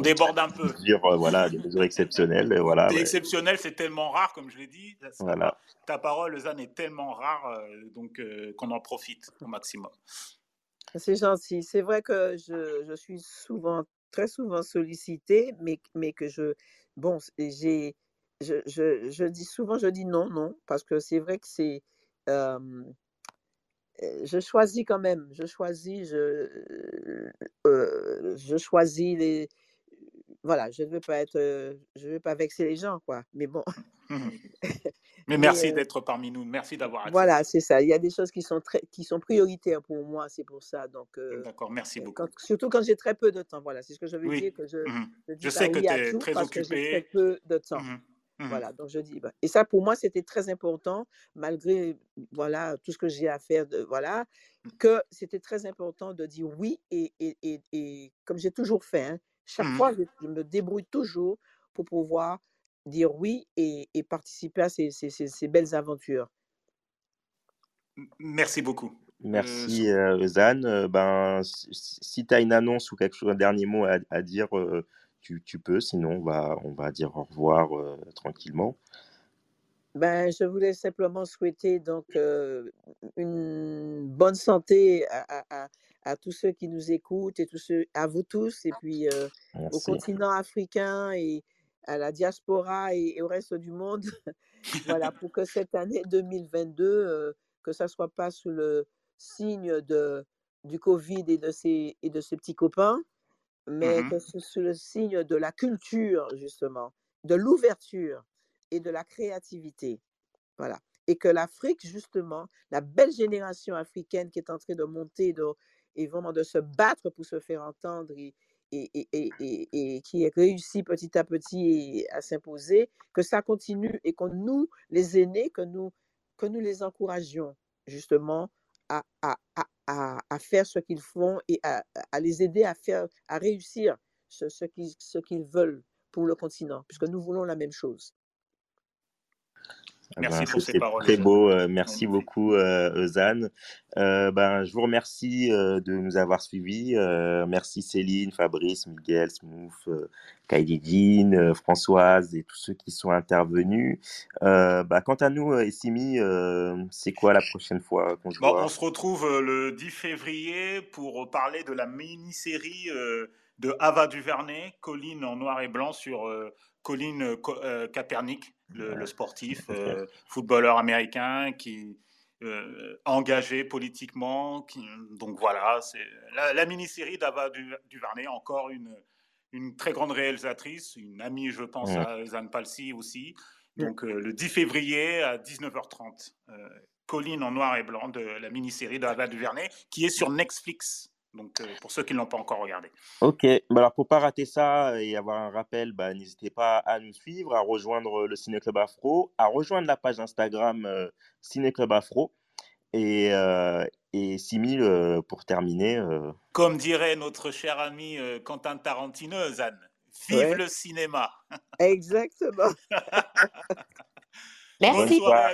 déborde un peu. des mesures, euh, voilà, des mesures exceptionnelles. Voilà, ouais, exceptionnel, c'est tellement rare, comme je l'ai dit. Ta, voilà. ta parole, Zan, est tellement rare, euh, donc euh, qu'on en profite au maximum. C'est gentil. C'est vrai que je, je suis souvent, très souvent sollicitée, mais, mais que je, bon, j'ai, je, je, je dis souvent, je dis non, non, parce que c'est vrai que c'est, euh, je choisis quand même, je choisis, je, euh, je choisis les, voilà, je ne veux pas être, euh, je veux pas vexer les gens, quoi. Mais bon, Mais mais merci euh, d'être parmi nous. Merci d'avoir accepté. voilà, c'est ça. Il y a des choses qui sont très, qui sont prioritaires pour moi, c'est pour ça. Donc, euh, D'accord, merci euh, beaucoup. quand- surtout quand j'ai très peu de temps. Voilà, c'est ce que je veux Oui, dire, que je mhm. ne dis je sais que tu es très j'ai très occupé. peu de temps. Mhm, mhm. Voilà, donc je dis, bah, et ça pour moi c'était très important, malgré voilà tout ce que j'ai à faire, de, voilà, que c'était très important de dire oui et, et, et, et comme j'ai toujours fait, hein, chaque Mhm. fois je, je me débrouille toujours pour pouvoir dire oui et, et participer à ces, ces, ces, ces belles aventures. Merci beaucoup. Euh, Merci euh, Eusanne. Euh, ben, si, si tu as une annonce ou quelque chose, un dernier mot à, à dire, euh, tu, tu peux. Sinon, on va, on va dire au revoir euh, tranquillement. Ben, je voulais simplement souhaiter donc euh, une bonne santé à, à, tous ceux qui nous écoutent et tous ceux, à vous tous, et puis euh, au continent africain et à la diaspora et, et au reste du monde. voilà, pour que cette année 2022, euh, que ça soit pas sous le signe de, du Covid et de ses, et de ses petits copains, mais Mhm. que ce soit le signe de la culture, justement, de l'ouverture et de la créativité. Voilà. Et que l'Afrique, justement, la belle génération africaine qui est en train de monter de- et vraiment de se battre pour se faire entendre et, et, et, et, qui réussit petit à petit et- à s'imposer, que ça continue et que nous, les aînés, que nous, que nous les encouragions justement à, à, à, à, faire ce qu'ils font et à, les aider à faire, à réussir ce, ce qu'ils veulent pour le continent, puisque nous voulons la même chose. Eh Merci ben, pour ces paroles, très beau. euh, merci Oui. beaucoup, euh. Euh, ben, je vous remercie euh, de nous avoir suivis. Merci Céline, Fabrice, Miguel, Jean, euh, Françoise et tous ceux qui sont intervenus. Bah, quant à nous, Essimi, c'est quoi la prochaine fois qu'on se Bon, voit? on se retrouve le 10 février pour parler de la mini-série de Ava DuVernay, Colline en noir et blanc sur Colin euh, euh, Kaepernick, le, le sportif, euh, footballeur américain qui euh, engagé politiquement. Qui, donc voilà, c'est la, la mini-série d'Ava Du- DuVernay, encore une, une très grande réalisatrice, une amie, je pense, Ouais. à Zan Palsy aussi. Donc euh, le 10 février à 19h30. Euh, Colline en noir et blanc de la mini-série de Ava DuVernay qui est sur Netflix. Donc, euh, pour ceux qui ne l'ont pas encore regardé. Ok, bah alors pour pas rater ça et avoir un rappel, bah, n'hésitez pas à nous suivre, à rejoindre le Ciné Club Afro, à rejoindre la page Instagram euh, Ciné Club Afro. Et, euh, et Simi, euh, pour terminer. euh, Comme dirait notre cher ami Quentin Tarantino, Zan, vive Ouais. le cinéma. Exactement. Merci. Moi,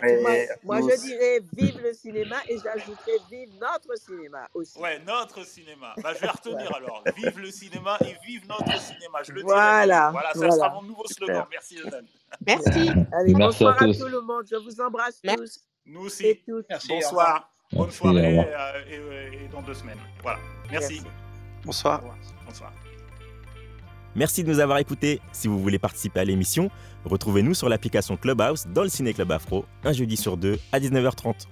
moi, je dirais vive le cinéma et j'ajouterais vive notre cinéma aussi. Ouais, notre cinéma. Bah, je vais retenir alors. Vive le cinéma et vive notre cinéma. Je le dirai. Voilà, Voilà, ça voilà. sera mon nouveau slogan. Super. Merci, Zan. Merci. Allez, Merci bonsoir à, tous. tout le monde. Je vous embrasse Merci. tous Nous et aussi. toutes. Merci. Bonsoir. Bonne soirée euh, et, euh, et dans deux semaines. Voilà. Merci. Merci. Bonsoir. Bonsoir. Merci de nous avoir écoutés. Si vous voulez participer à l'émission, retrouvez-nous sur l'application Clubhouse dans le Ciné Club Afro, un jeudi sur deux à 19h30.